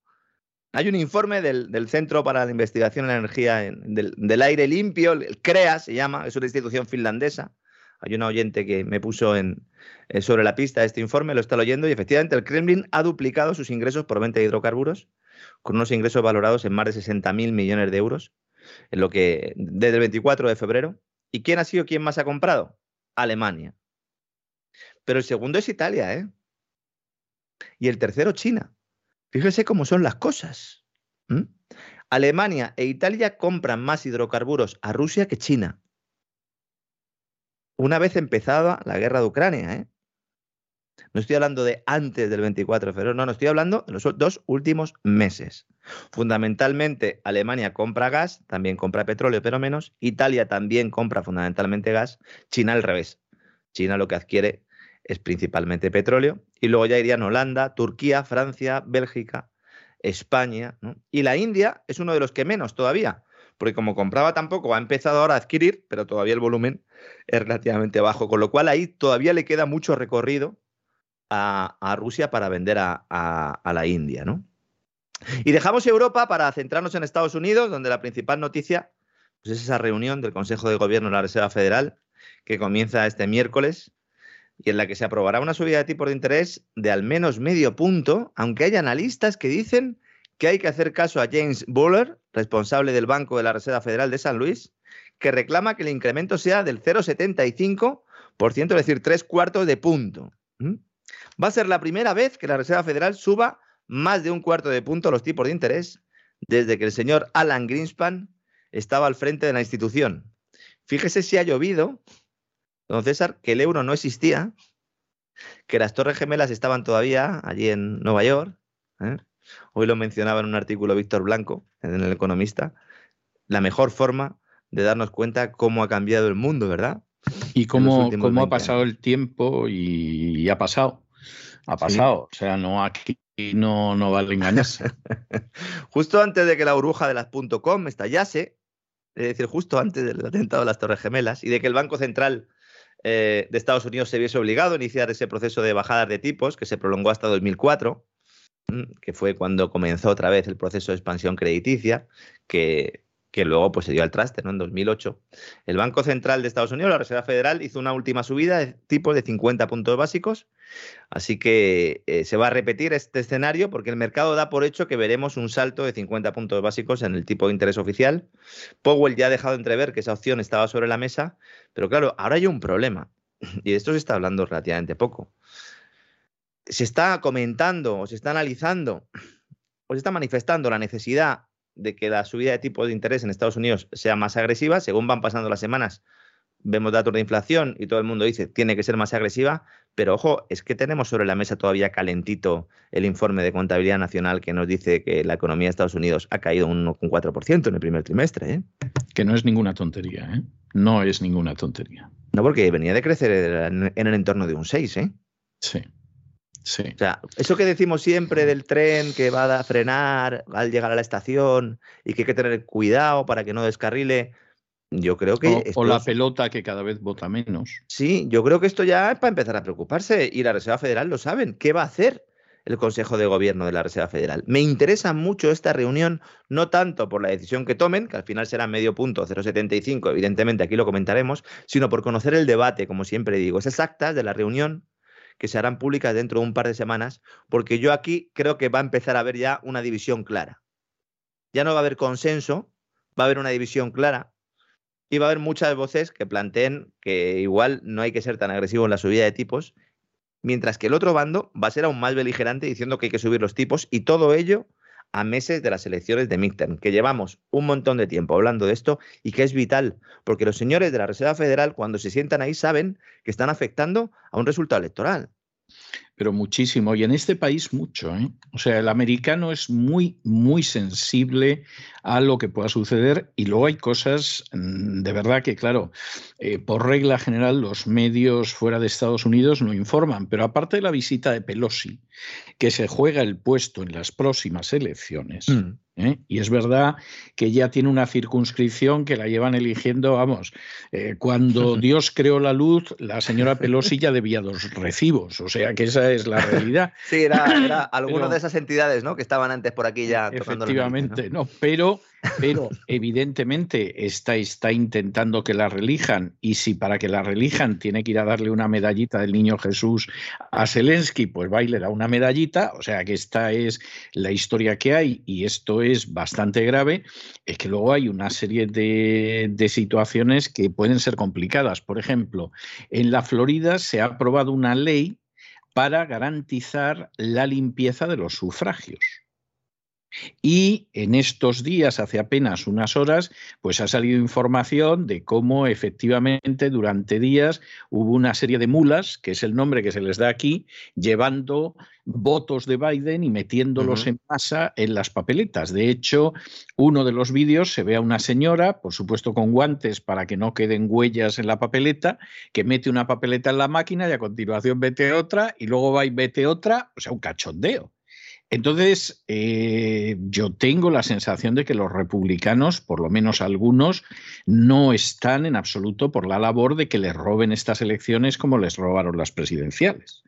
Hay un informe del, Centro para la Investigación en la Energía del, Aire Limpio, el CREA se llama, es una institución finlandesa. Hay una oyente que me puso en, eh, sobre la pista este informe, lo está leyendo, y efectivamente el Kremlin ha duplicado sus ingresos por venta de hidrocarburos, con unos ingresos valorados en más de 60.000 millones de euros, en lo que desde el 24 de febrero. ¿Y quién ha sido quien más ha comprado? Alemania. Pero el segundo es Italia, ¿eh? Y el tercero, China. Fíjese cómo son las cosas. Alemania e Italia compran más hidrocarburos a Rusia que China. Una vez empezada la guerra de Ucrania, ¿eh? No estoy hablando de antes del 24 de febrero, no, no estoy hablando de los dos últimos meses. Fundamentalmente, Alemania compra gas, también compra petróleo, pero menos. Italia también compra fundamentalmente gas. China al revés. China lo que adquiere es principalmente petróleo, y luego ya irían Holanda, Turquía, Francia, Bélgica, España, y la India es uno de los que menos todavía, porque como compraba tampoco, ha empezado ahora a adquirir, pero todavía el volumen es relativamente bajo, con lo cual ahí todavía le queda mucho recorrido a, Rusia para vender a, a, la India, ¿no? Y dejamos Europa para centrarnos en Estados Unidos, donde la principal noticia pues es esa reunión del Consejo de Gobierno de la Reserva Federal que comienza este miércoles y en la que se aprobará una subida de tipos de interés de al menos medio punto, aunque hay analistas que dicen que hay que hacer caso a James Buller, responsable del Banco de la Reserva Federal de San Luis, que reclama que el incremento sea del 0,75%, es decir, tres cuartos de punto. ¿Mm? Va a ser la primera vez que la Reserva Federal suba más de un cuarto de punto los tipos de interés desde que el señor Alan Greenspan estaba al frente de la institución. Fíjese si ha llovido don César, que el euro no existía, que las Torres Gemelas estaban todavía allí en Nueva York. ¿eh? Hoy lo mencionaba en un artículo Víctor Blanco, en El Economista. La mejor forma de darnos cuenta cómo ha cambiado el mundo, ¿verdad? Y cómo, cómo ha pasado el tiempo y, ha pasado. Ha pasado. O sea, no aquí no, no vale engañarse. justo antes de que la burbuja de las .com estallase, es decir, justo antes del atentado de las Torres Gemelas y de que el Banco Central eh, de Estados Unidos se viese obligado a iniciar ese proceso de bajadas de tipos que se prolongó hasta 2004, mm, que fue cuando comenzó otra vez el proceso de expansión crediticia, que, que luego pues, se dio al traste ¿no? en 2008. El Banco Central de Estados Unidos, la Reserva Federal, hizo una última subida de tipos de 50 puntos básicos. Así que eh, se va a repetir este escenario porque el mercado da por hecho que veremos un salto de 50 puntos básicos en el tipo de interés oficial. Powell ya ha dejado entrever que esa opción estaba sobre la mesa, pero claro, ahora hay un problema y de esto se está hablando relativamente poco. Se está comentando o se está analizando o se está manifestando la necesidad de que la subida de tipos de interés en Estados Unidos sea más agresiva, según van pasando las semanas, vemos datos de inflación y todo el mundo dice tiene que ser más agresiva, pero ojo, es que tenemos sobre la mesa todavía calentito el informe de contabilidad nacional que nos dice que la economía de Estados Unidos ha caído un 1,4% en el primer trimestre. ¿eh? Que no es ninguna tontería, ¿eh? No es ninguna tontería. No, porque venía de crecer en el entorno de un 6, ¿eh? Sí. Sí. O sea, eso que decimos siempre del tren que va a frenar al llegar a la estación y que hay que tener cuidado para que no descarrile. Yo creo que. O, la pelota que cada vez vota menos. Sí, yo creo que esto ya es para empezar a preocuparse. Y la Reserva Federal lo saben. ¿Qué va a hacer el Consejo de Gobierno de la Reserva Federal? Me interesa mucho esta reunión, no tanto por la decisión que tomen, que al final será medio punto 0,75, evidentemente aquí lo comentaremos, sino por conocer el debate, como siempre digo. Esas actas de la reunión que se harán públicas dentro de un par de semanas, porque yo aquí creo que va a empezar a haber ya una división clara. Ya no va a haber consenso, va a haber una división clara y va a haber muchas voces que planteen que igual no hay que ser tan agresivo en la subida de tipos, mientras que el otro bando va a ser aún más beligerante diciendo que hay que subir los tipos y todo ello a meses de las elecciones de midterm, que llevamos un montón de tiempo hablando de esto y que es vital, porque los señores de la Reserva Federal cuando se sientan ahí saben que están afectando a un resultado electoral pero muchísimo. Y en este país mucho. ¿eh? O sea, el americano es muy, muy sensible a lo que pueda suceder y luego hay cosas mm, de verdad que, claro, eh, por regla general los medios fuera de Estados Unidos no informan, pero aparte de la visita de Pelosi, que se juega el puesto en las próximas elecciones, mm. ¿eh? Y es verdad que ya tiene una circunscripción que la llevan eligiendo, vamos, eh, cuando Dios creó la luz, la señora Pelosi ya debía dos recibos, o sea que esa es la realidad. Sí, era, alguna de esas entidades, ¿no? Que estaban antes por aquí ya. Efectivamente, ¿no? pero pero evidentemente está, está intentando que la relijan y si para que la relijan tiene que ir a darle una medallita del niño Jesús a Zelensky, pues va y le da una medallita, o sea que esta es la historia que hay y esto es bastante grave, es que luego hay una serie de, de situaciones que pueden ser complicadas. Por ejemplo, en la Florida se ha aprobado una ley para garantizar la limpieza de los sufragios. Y en estos días, hace apenas unas horas, pues ha salido información de cómo efectivamente durante días hubo una serie de mulas, que es el nombre que se les da aquí, llevando votos de Biden y metiéndolos en masa en las papeletas. De hecho, uno de los vídeos se ve a una señora, por supuesto con guantes para que no queden huellas en la papeleta, que mete una papeleta en la máquina y a continuación mete otra y luego va y mete otra, o sea, un cachondeo. Entonces, eh, yo tengo la sensación de que los republicanos, por lo menos algunos, no están en absoluto por la labor de que les roben estas elecciones como les robaron las presidenciales.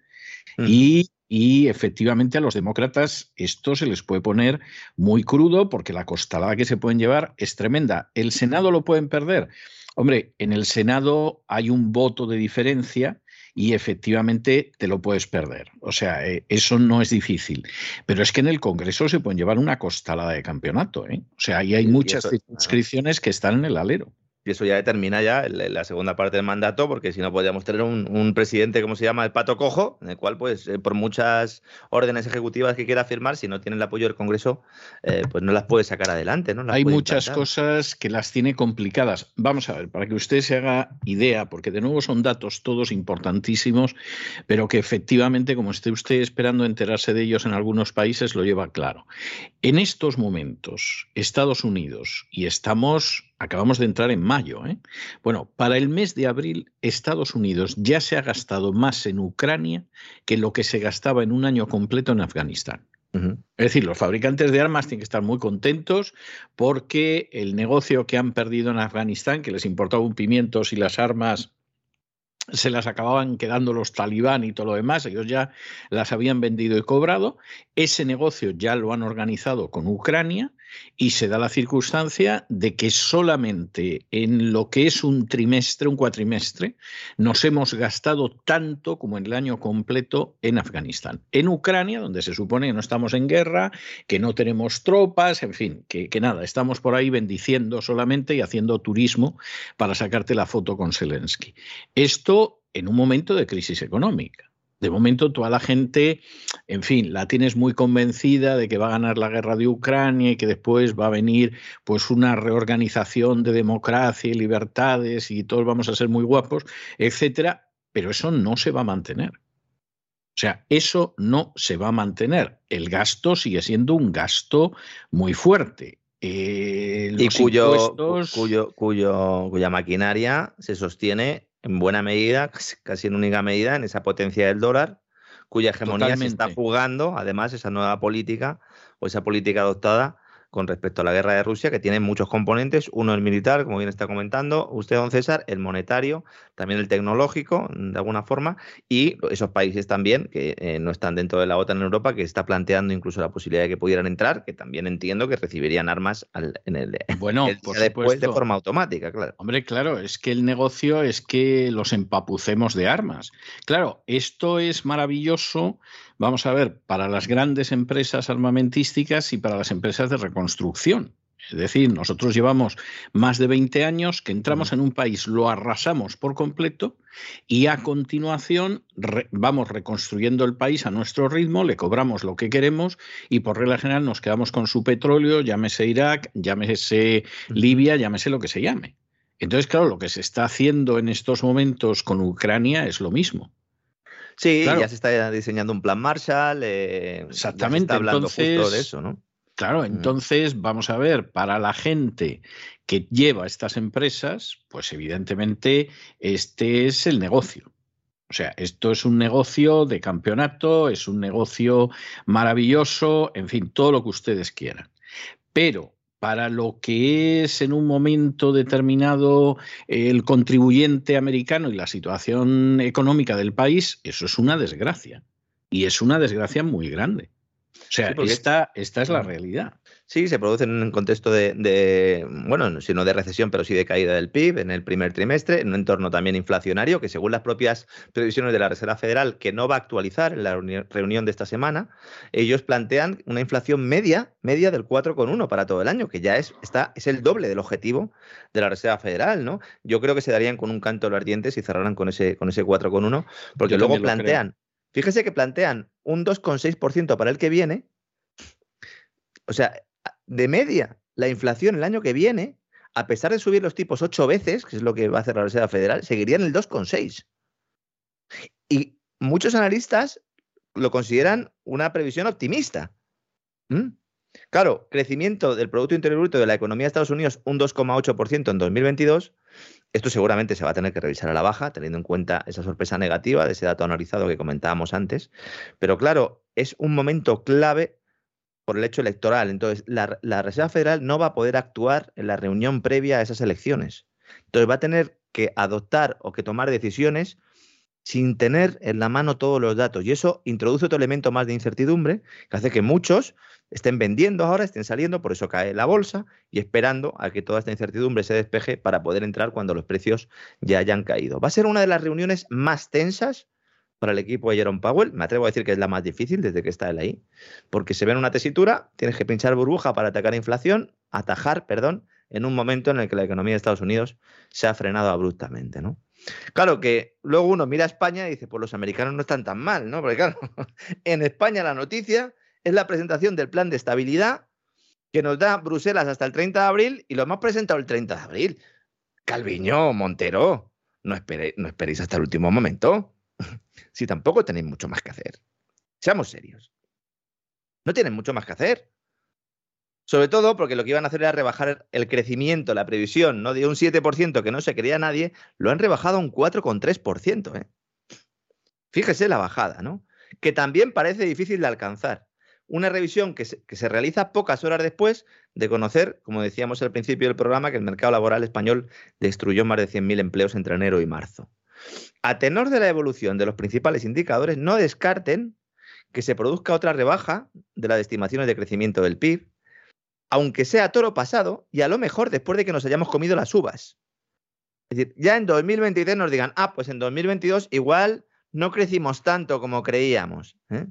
Mm. Y, y, efectivamente a los demócratas esto se les puede poner muy crudo porque la costalada que se pueden llevar es tremenda. ¿El Senado lo pueden perder? Hombre, en el Senado hay un voto de diferencia y efectivamente te lo puedes perder. O sea, eh, eso no es difícil. Pero es que en el Congreso se pueden llevar una costalada de campeonato. ¿eh? O sea, ahí hay muchas circunscripciones que están en el alero. Y eso ya determina ya la segunda parte del mandato, porque si no podríamos tener un, presidente, como se llama, el pato cojo, en el cual, pues, eh, por muchas órdenes ejecutivas que quiera firmar, si no tiene el apoyo del Congreso, eh, pues no las puede sacar adelante. ¿no? Hay muchas cosas que las tiene complicadas. Vamos a ver, para que usted se haga idea, porque de nuevo son datos todos importantísimos, pero que efectivamente, como esté usted esperando enterarse de ellos en algunos países, lo lleva claro. En estos momentos, Estados Unidos, y estamos acabamos de entrar en mayo. ¿eh? Bueno, para el mes de abril, Estados Unidos ya se ha gastado más en Ucrania que lo que se gastaba en un año completo en Afganistán. Es decir, los fabricantes de armas tienen que estar muy contentos porque el negocio que han perdido en Afganistán, que les importaba un pimiento si las armas se las acababan quedando los talibán y todo lo demás, ellos ya las habían vendido y cobrado, ese negocio ya lo han organizado con Ucrania y se da la circunstancia de que solamente en lo que es un trimestre, un cuatrimestre, nos hemos gastado tanto como en el año completo en Afganistán. En Ucrania, donde se supone que no estamos en guerra, que no tenemos tropas, en fin, que, que nada, estamos por ahí bendiciendo solamente y haciendo turismo para sacarte la foto con Zelensky. Esto en un momento de crisis económica. De momento toda la gente, en fin, la tienes muy convencida de que va a ganar la guerra de Ucrania y que después va a venir pues una reorganización de democracia y libertades y todos vamos a ser muy guapos, etcétera, pero eso no se va a mantener. O sea, eso no se va a mantener. El gasto sigue siendo un gasto muy fuerte. Eh, y cuyo, cuyo, cuyo, cuya maquinaria se sostiene en buena medida, casi en única medida, en esa potencia del dólar, cuya hegemonía se está jugando, además, esa nueva política o esa política adoptada con respecto a la guerra de Rusia, que tiene muchos componentes, uno el militar, como bien está comentando usted, don César, el monetario, también el tecnológico, de alguna forma, y esos países también que eh, no están dentro de la OTAN en Europa, que está planteando incluso la posibilidad de que pudieran entrar, que también entiendo que recibirían armas en el, bueno, después de forma automática, claro. Hombre, claro, es que el negocio es que los empapucemos de armas. Claro, esto es maravilloso vamos a ver, para las grandes empresas armamentísticas y para las empresas de reconstrucción. Es decir, nosotros llevamos más de 20 años que entramos en un país, lo arrasamos por completo y a continuación vamos reconstruyendo el país a nuestro ritmo, le cobramos lo que queremos y por regla general nos quedamos con su petróleo, llámese Irak, llámese Libia, llámese lo que se llame. Entonces, claro, lo que se está haciendo en estos momentos con Ucrania es lo mismo. Sí, ya se está diseñando un plan Marshall. Eh, Exactamente. hablando justo de eso, ¿no? Claro, entonces vamos a ver, para la gente que lleva estas empresas, pues evidentemente este es el negocio. O sea, esto es un negocio de campeonato, es un negocio maravilloso, en fin, todo lo que ustedes quieran. Pero para lo que es en un momento determinado el contribuyente americano y la situación económica del país, eso es una desgracia. Y es una desgracia muy grande. O sea, esta, esta es la realidad. Sí, se produce en un contexto de, bueno, si no de recesión, pero sí de caída del PIB en el primer trimestre, en un entorno también inflacionario, que según las propias previsiones de la Reserva Federal, que no va a actualizar en la reunión de esta semana, ellos plantean una inflación media, media del 4,1 para todo el año, que ya es, está, es el doble del objetivo de la Reserva Federal, ¿no? Yo creo que se darían con un canto de los dientes y cerraran con ese, con ese 4,1, porque luego plantean, fíjese que plantean un 2,6% para el que viene, o sea, de media, la inflación el año que viene, a pesar de subir los tipos ocho veces, que es lo que va a hacer la Reserva Federal, seguiría en el 2,6. Y muchos analistas lo consideran una previsión optimista. ¿Mm? Claro, crecimiento del Producto Interior Bruto de la economía de Estados Unidos un 2,8% en 2022. Esto seguramente se va a tener que revisar a la baja, teniendo en cuenta esa sorpresa negativa de ese dato analizado que comentábamos antes. Pero claro, es un momento clave por el hecho electoral. Entonces, la, Reserva Federal no va a poder actuar en la reunión previa a esas elecciones. Entonces, va a tener que adoptar o que tomar decisiones sin tener en la mano todos los datos. Y eso introduce otro elemento más de incertidumbre que hace que muchos estén vendiendo ahora, estén saliendo, por eso cae la bolsa y esperando a que toda esta incertidumbre se despeje para poder entrar cuando los precios ya hayan caído. Va a ser una de las reuniones más tensas para el equipo de Jerome Powell. Me atrevo a decir que es la más difícil desde que está él ahí, porque se ve en una tesitura, tienes que pinchar burbuja para atacar inflación, atajar, perdón, en un momento en el que la economía de Estados Unidos se ha frenado abruptamente, ¿no? Claro que luego uno mira a España y dice, pues los americanos no están tan mal, ¿no? Porque claro, en España la noticia es la presentación del plan de estabilidad que nos da Bruselas hasta el 30 de abril y lo hemos presentado el 30 de abril. Calviño, Montero, no, no esperéis hasta el último momento si tampoco tenéis mucho más que hacer? Seamos serios. No tienen mucho más que hacer. Sobre todo porque lo que iban a hacer era rebajar el crecimiento, la previsión, ¿no? De un 7% que no se quería nadie, lo han rebajado a un 4,3%. ¿eh? Fíjese la bajada, ¿no? Que también parece difícil de alcanzar. Una revisión que se, que se realiza pocas horas después de conocer, como decíamos al principio del programa, que el mercado laboral español destruyó más de 100.000 empleos entre enero y marzo. A tenor de la evolución de los principales indicadores, no descarten que se produzca otra rebaja de las estimaciones de crecimiento del PIB, aunque sea toro pasado y a lo mejor después de que nos hayamos comido las uvas. Es decir, ya en 2023 nos digan, ah, pues en 2022 igual no crecimos tanto como creíamos. ¿eh?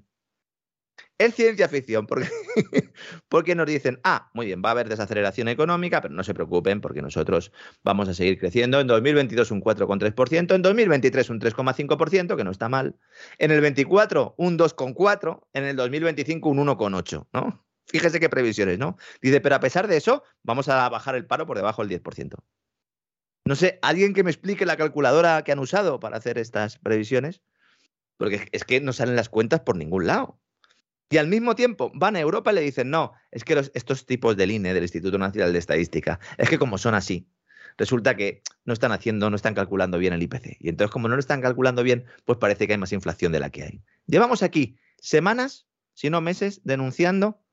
Es ciencia ficción, porque, porque nos dicen, ah, muy bien, va a haber desaceleración económica, pero no se preocupen porque nosotros vamos a seguir creciendo. En 2022 un 4,3%, en 2023 un 3,5%, que no está mal. En el 24 un 2,4%, en el 2025 un 1,8%, ¿no? Fíjese qué previsiones, ¿no? Dice, pero a pesar de eso, vamos a bajar el paro por debajo del 10%. No sé, ¿alguien que me explique la calculadora que han usado para hacer estas previsiones? Porque es que no salen las cuentas por ningún lado. Y al mismo tiempo van a Europa y le dicen, no, es que estos tipos del INE, del Instituto Nacional de Estadística, es que como son así, resulta que no están haciendo, no están calculando bien el IPC. Y entonces, como no lo están calculando bien, pues parece que hay más inflación de la que hay. Llevamos aquí semanas, si no meses, denunciando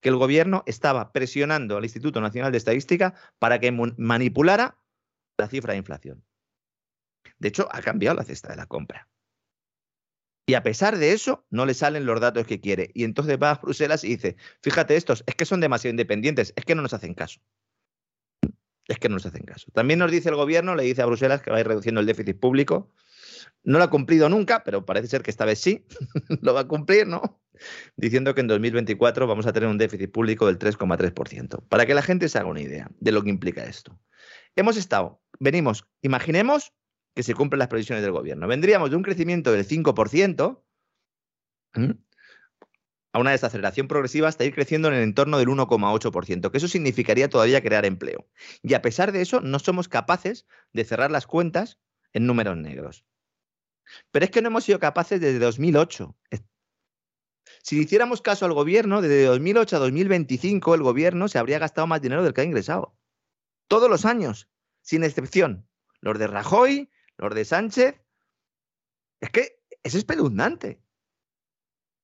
que el gobierno estaba presionando al Instituto Nacional de Estadística para que manipulara la cifra de inflación. De hecho, ha cambiado la cesta de la compra. Y a pesar de eso, no le salen los datos que quiere. Y entonces va a Bruselas y dice, fíjate estos, es que son demasiado independientes, es que no nos hacen caso. Es que no nos hacen caso. También nos dice el gobierno, le dice a Bruselas que va a ir reduciendo el déficit público. No lo ha cumplido nunca, pero parece ser que esta vez sí. lo va a cumplir, ¿no? Diciendo que en 2024 vamos a tener un déficit público del 3,3%. Para que la gente se haga una idea de lo que implica esto. Hemos estado, venimos, imaginemos que se cumplen las previsiones del gobierno. Vendríamos de un crecimiento del 5% a una desaceleración progresiva hasta ir creciendo en el entorno del 1,8%, que eso significaría todavía crear empleo. Y a pesar de eso, no somos capaces de cerrar las cuentas en números negros. Pero es que no hemos sido capaces desde 2008. Si hiciéramos caso al gobierno, desde 2008 a 2025 el gobierno se habría gastado más dinero del que ha ingresado. Todos los años, sin excepción. Los de Rajoy, los de Sánchez, es que es espeluznante.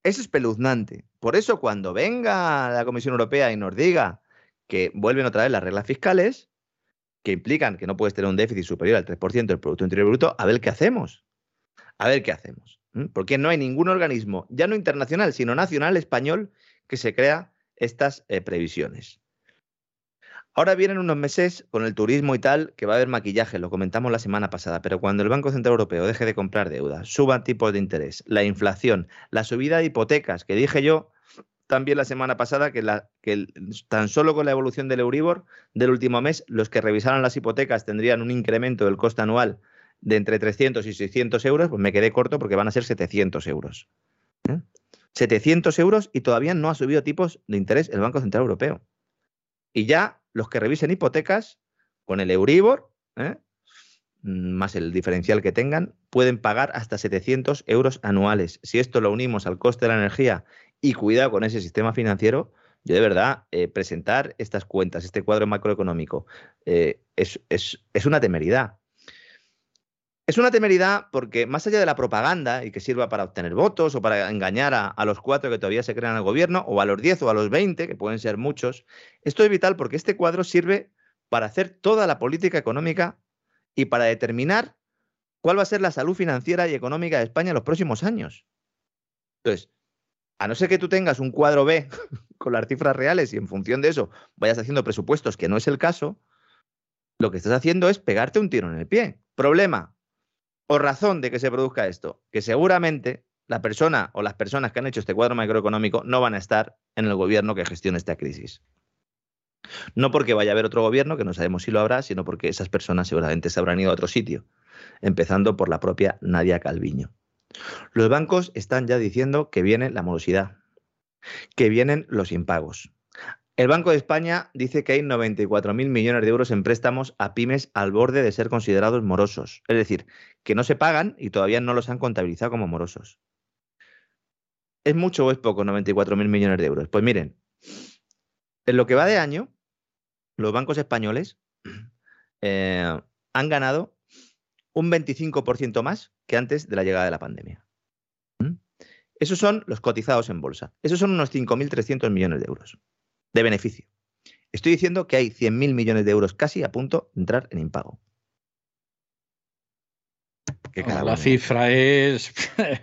Es espeluznante. Por eso cuando venga la Comisión Europea y nos diga que vuelven otra vez las reglas fiscales, que implican que no puedes tener un déficit superior al 3% del Producto Interior Bruto, a ver qué hacemos. A ver qué hacemos. Porque no hay ningún organismo, ya no internacional, sino nacional español, que se crea estas eh, previsiones. Ahora vienen unos meses con el turismo y tal, que va a haber maquillaje, lo comentamos la semana pasada, pero cuando el Banco Central Europeo deje de comprar deuda, suban tipos de interés, la inflación, la subida de hipotecas, que dije yo también la semana pasada que, tan solo con la evolución del Euribor del último mes, los que revisaron las hipotecas tendrían un incremento del coste anual de entre 300 y 600 euros, pues me quedé corto porque van a ser 700 euros. 700 ¿eh? euros y todavía no ha subido tipos de interés el Banco Central Europeo. Y ya los que revisen hipotecas con el Euribor, ¿eh? más el diferencial que tengan, pueden pagar hasta 700 euros anuales. Si esto lo unimos al coste de la energía y cuidado con ese sistema financiero, yo de verdad, eh, presentar estas cuentas, este cuadro macroeconómico, eh, es, es, una temeridad. Es una temeridad porque más allá de la propaganda y que sirva para obtener votos o para engañar a, los cuatro que todavía se crean al gobierno, o a los diez o a los veinte, que pueden ser muchos, esto es vital porque este cuadro sirve para hacer toda la política económica y para determinar cuál va a ser la salud financiera y económica de España en los próximos años. Entonces, a no ser que tú tengas un cuadro B con las cifras reales y en función de eso vayas haciendo presupuestos, que no es el caso, lo que estás haciendo es pegarte un tiro en el pie. Problema, o razón de que se produzca esto? Que seguramente la persona o las personas que han hecho este cuadro macroeconómico no van a estar en el gobierno que gestione esta crisis. No porque vaya a haber otro gobierno, que no sabemos si lo habrá, sino porque esas personas seguramente se habrán ido a otro sitio, empezando por la propia Nadia Calviño. Los bancos están ya diciendo que viene la morosidad, que vienen los impagos, el Banco de España dice que hay 94.000 millones de euros en préstamos a pymes al borde de ser considerados morosos. Es decir, que no se pagan y todavía no los han contabilizado como morosos. ¿Es mucho o es poco 94.000 millones de euros? Pues miren, en lo que va de año, los bancos españoles eh, han ganado un 25% más que antes de la llegada de la pandemia. ¿Mm? Esos son los cotizados en bolsa. Esos son unos 5.300 millones de euros de beneficio. Estoy diciendo que hay 100.000 millones de euros casi a punto de entrar en impago. la cifra es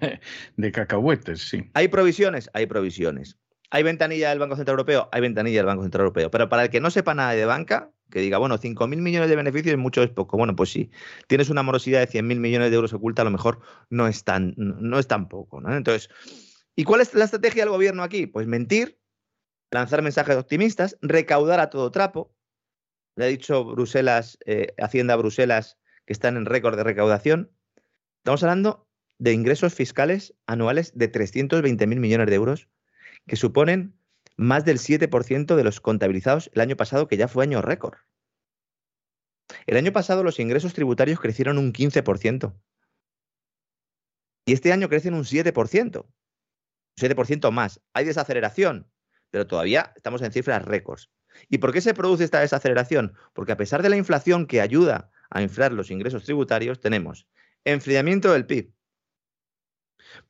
de cacahuetes, sí. ¿Hay provisiones? Hay provisiones. ¿Hay ventanilla del Banco Central Europeo? Hay ventanilla del Banco Central Europeo. Pero para el que no sepa nada de banca, que diga, bueno, 5.000 millones de beneficios es mucho, es poco. Bueno, pues sí. Tienes una morosidad de 100.000 millones de euros oculta, a lo mejor no es tan, no es tan poco. ¿no? Entonces, ¿y cuál es la estrategia del gobierno aquí? Pues mentir lanzar mensajes optimistas, recaudar a todo trapo. Le ha dicho Bruselas, eh, Hacienda Bruselas, que están en récord de recaudación. Estamos hablando de ingresos fiscales anuales de 320.000 millones de euros, que suponen más del 7% de los contabilizados el año pasado, que ya fue año récord. El año pasado los ingresos tributarios crecieron un 15%. Y este año crecen un 7%. Un 7% más. Hay desaceleración, pero todavía estamos en cifras récords. ¿Y por qué se produce esta desaceleración? Porque a pesar de la inflación que ayuda a inflar los ingresos tributarios, tenemos enfriamiento del PIB,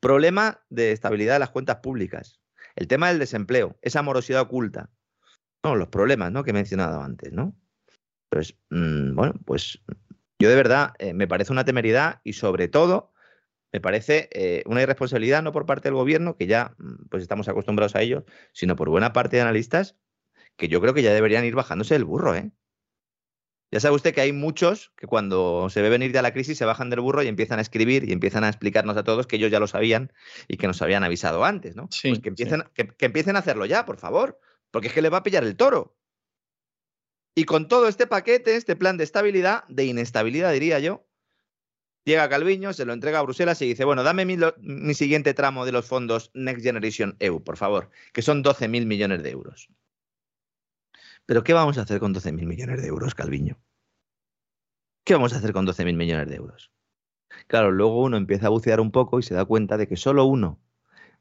problema de estabilidad de las cuentas públicas, el tema del desempleo, esa morosidad oculta, no, los problemas ¿no? que he mencionado antes, ¿no? Pues, bueno, pues yo de verdad eh, me parece una temeridad y sobre todo me parece eh, una irresponsabilidad no por parte del gobierno, que ya mm, pues estamos acostumbrados a ello, sino por buena parte de analistas que yo creo que ya deberían ir bajándose el burro, ¿eh? Ya sabe usted que hay muchos que cuando se ve venir ya la crisis se bajan del burro y empiezan a escribir y empiezan a explicarnos a todos que ellos ya lo sabían y que nos habían avisado antes, ¿no? Sí, pues que empiecen, que, empiecen a hacerlo ya, por favor, porque es que le va a pillar el toro. Y con todo este paquete, este plan de estabilidad, de inestabilidad diría yo, llega Calviño, se lo entrega a Bruselas y dice, bueno, dame mi, siguiente tramo de los fondos Next Generation EU, por favor, que son 12.000 millones de euros. Pero ¿qué vamos a hacer con 12.000 millones de euros, Calviño? ¿Qué vamos a hacer con 12.000 millones de euros? Claro, luego uno empieza a bucear un poco y se da cuenta de que solo uno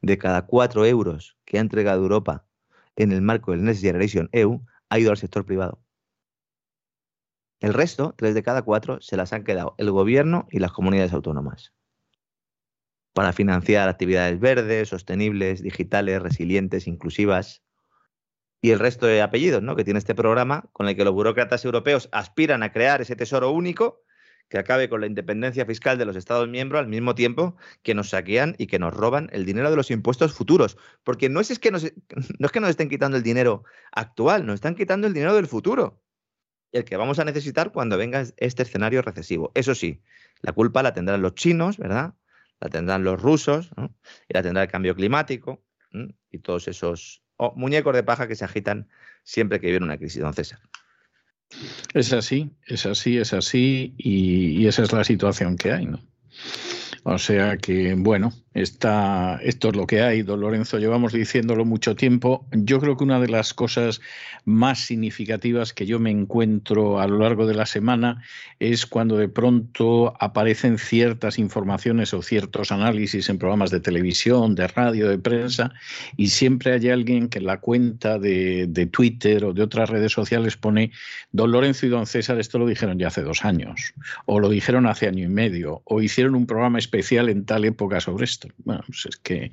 de cada cuatro euros que ha entregado Europa en el marco del Next Generation EU ha ido al sector privado. El resto, tres de cada cuatro, se las han quedado el gobierno y las comunidades autónomas para financiar actividades verdes, sostenibles, digitales, resilientes, inclusivas, y el resto de apellidos ¿no? que tiene este programa, con el que los burócratas europeos aspiran a crear ese tesoro único que acabe con la independencia fiscal de los Estados miembros al mismo tiempo que nos saquean y que nos roban el dinero de los impuestos futuros. Porque no es, que nos, no es que nos estén quitando el dinero actual, nos están quitando el dinero del futuro. El que vamos a necesitar cuando venga este escenario recesivo. Eso sí, la culpa la tendrán los chinos, ¿verdad? La tendrán los rusos, y la tendrá el cambio climático y todos esos o muñecos de paja que se agitan siempre que viene una crisis, don César. Es así, es así, es así, y, y esa es la situación que hay, ¿no? O sea que, bueno, Está, esto es lo que hay, don Lorenzo, llevamos diciéndolo mucho tiempo. Yo creo que una de las cosas más significativas que yo me encuentro a lo largo de la semana es cuando de pronto aparecen ciertas informaciones o ciertos análisis en programas de televisión, de radio, de prensa, y siempre hay alguien que en la cuenta de, de Twitter o de otras redes sociales pone, don Lorenzo y don César, esto lo dijeron ya hace dos años, o lo dijeron hace año y medio, o hicieron un programa especial en tal época sobre esto. Bueno, pues es que,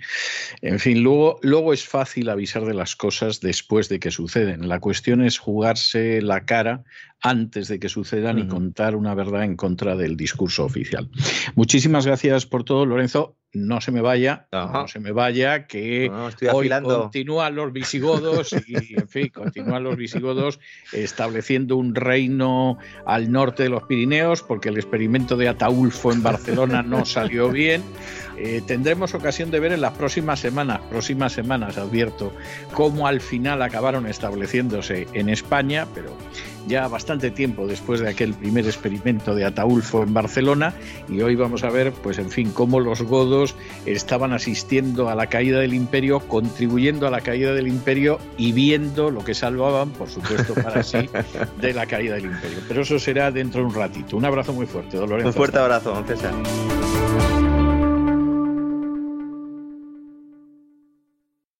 en fin, luego, luego es fácil avisar de las cosas después de que suceden. La cuestión es jugarse la cara antes de que sucedan y contar una verdad en contra del discurso oficial. Muchísimas gracias por todo, Lorenzo no se me vaya, no se me vaya, que hoy continúan los visigodos y, en fin, continúan los visigodos estableciendo un reino al norte de los Pirineos, porque el experimento de Ataulfo en Barcelona no salió bien. Eh, tendremos ocasión de ver en las próximas semanas, próximas semanas, advierto, cómo al final acabaron estableciéndose en España, pero ya bastante tiempo después de aquel primer experimento de Ataulfo en Barcelona y hoy vamos a ver, pues en fin, cómo los godos estaban asistiendo a la caída del imperio, contribuyendo a la caída del imperio y viendo lo que salvaban, por supuesto, para sí, de la caída del imperio. Pero eso será dentro de un ratito. Un abrazo muy fuerte, Dolores. Un fuerte abrazo, César.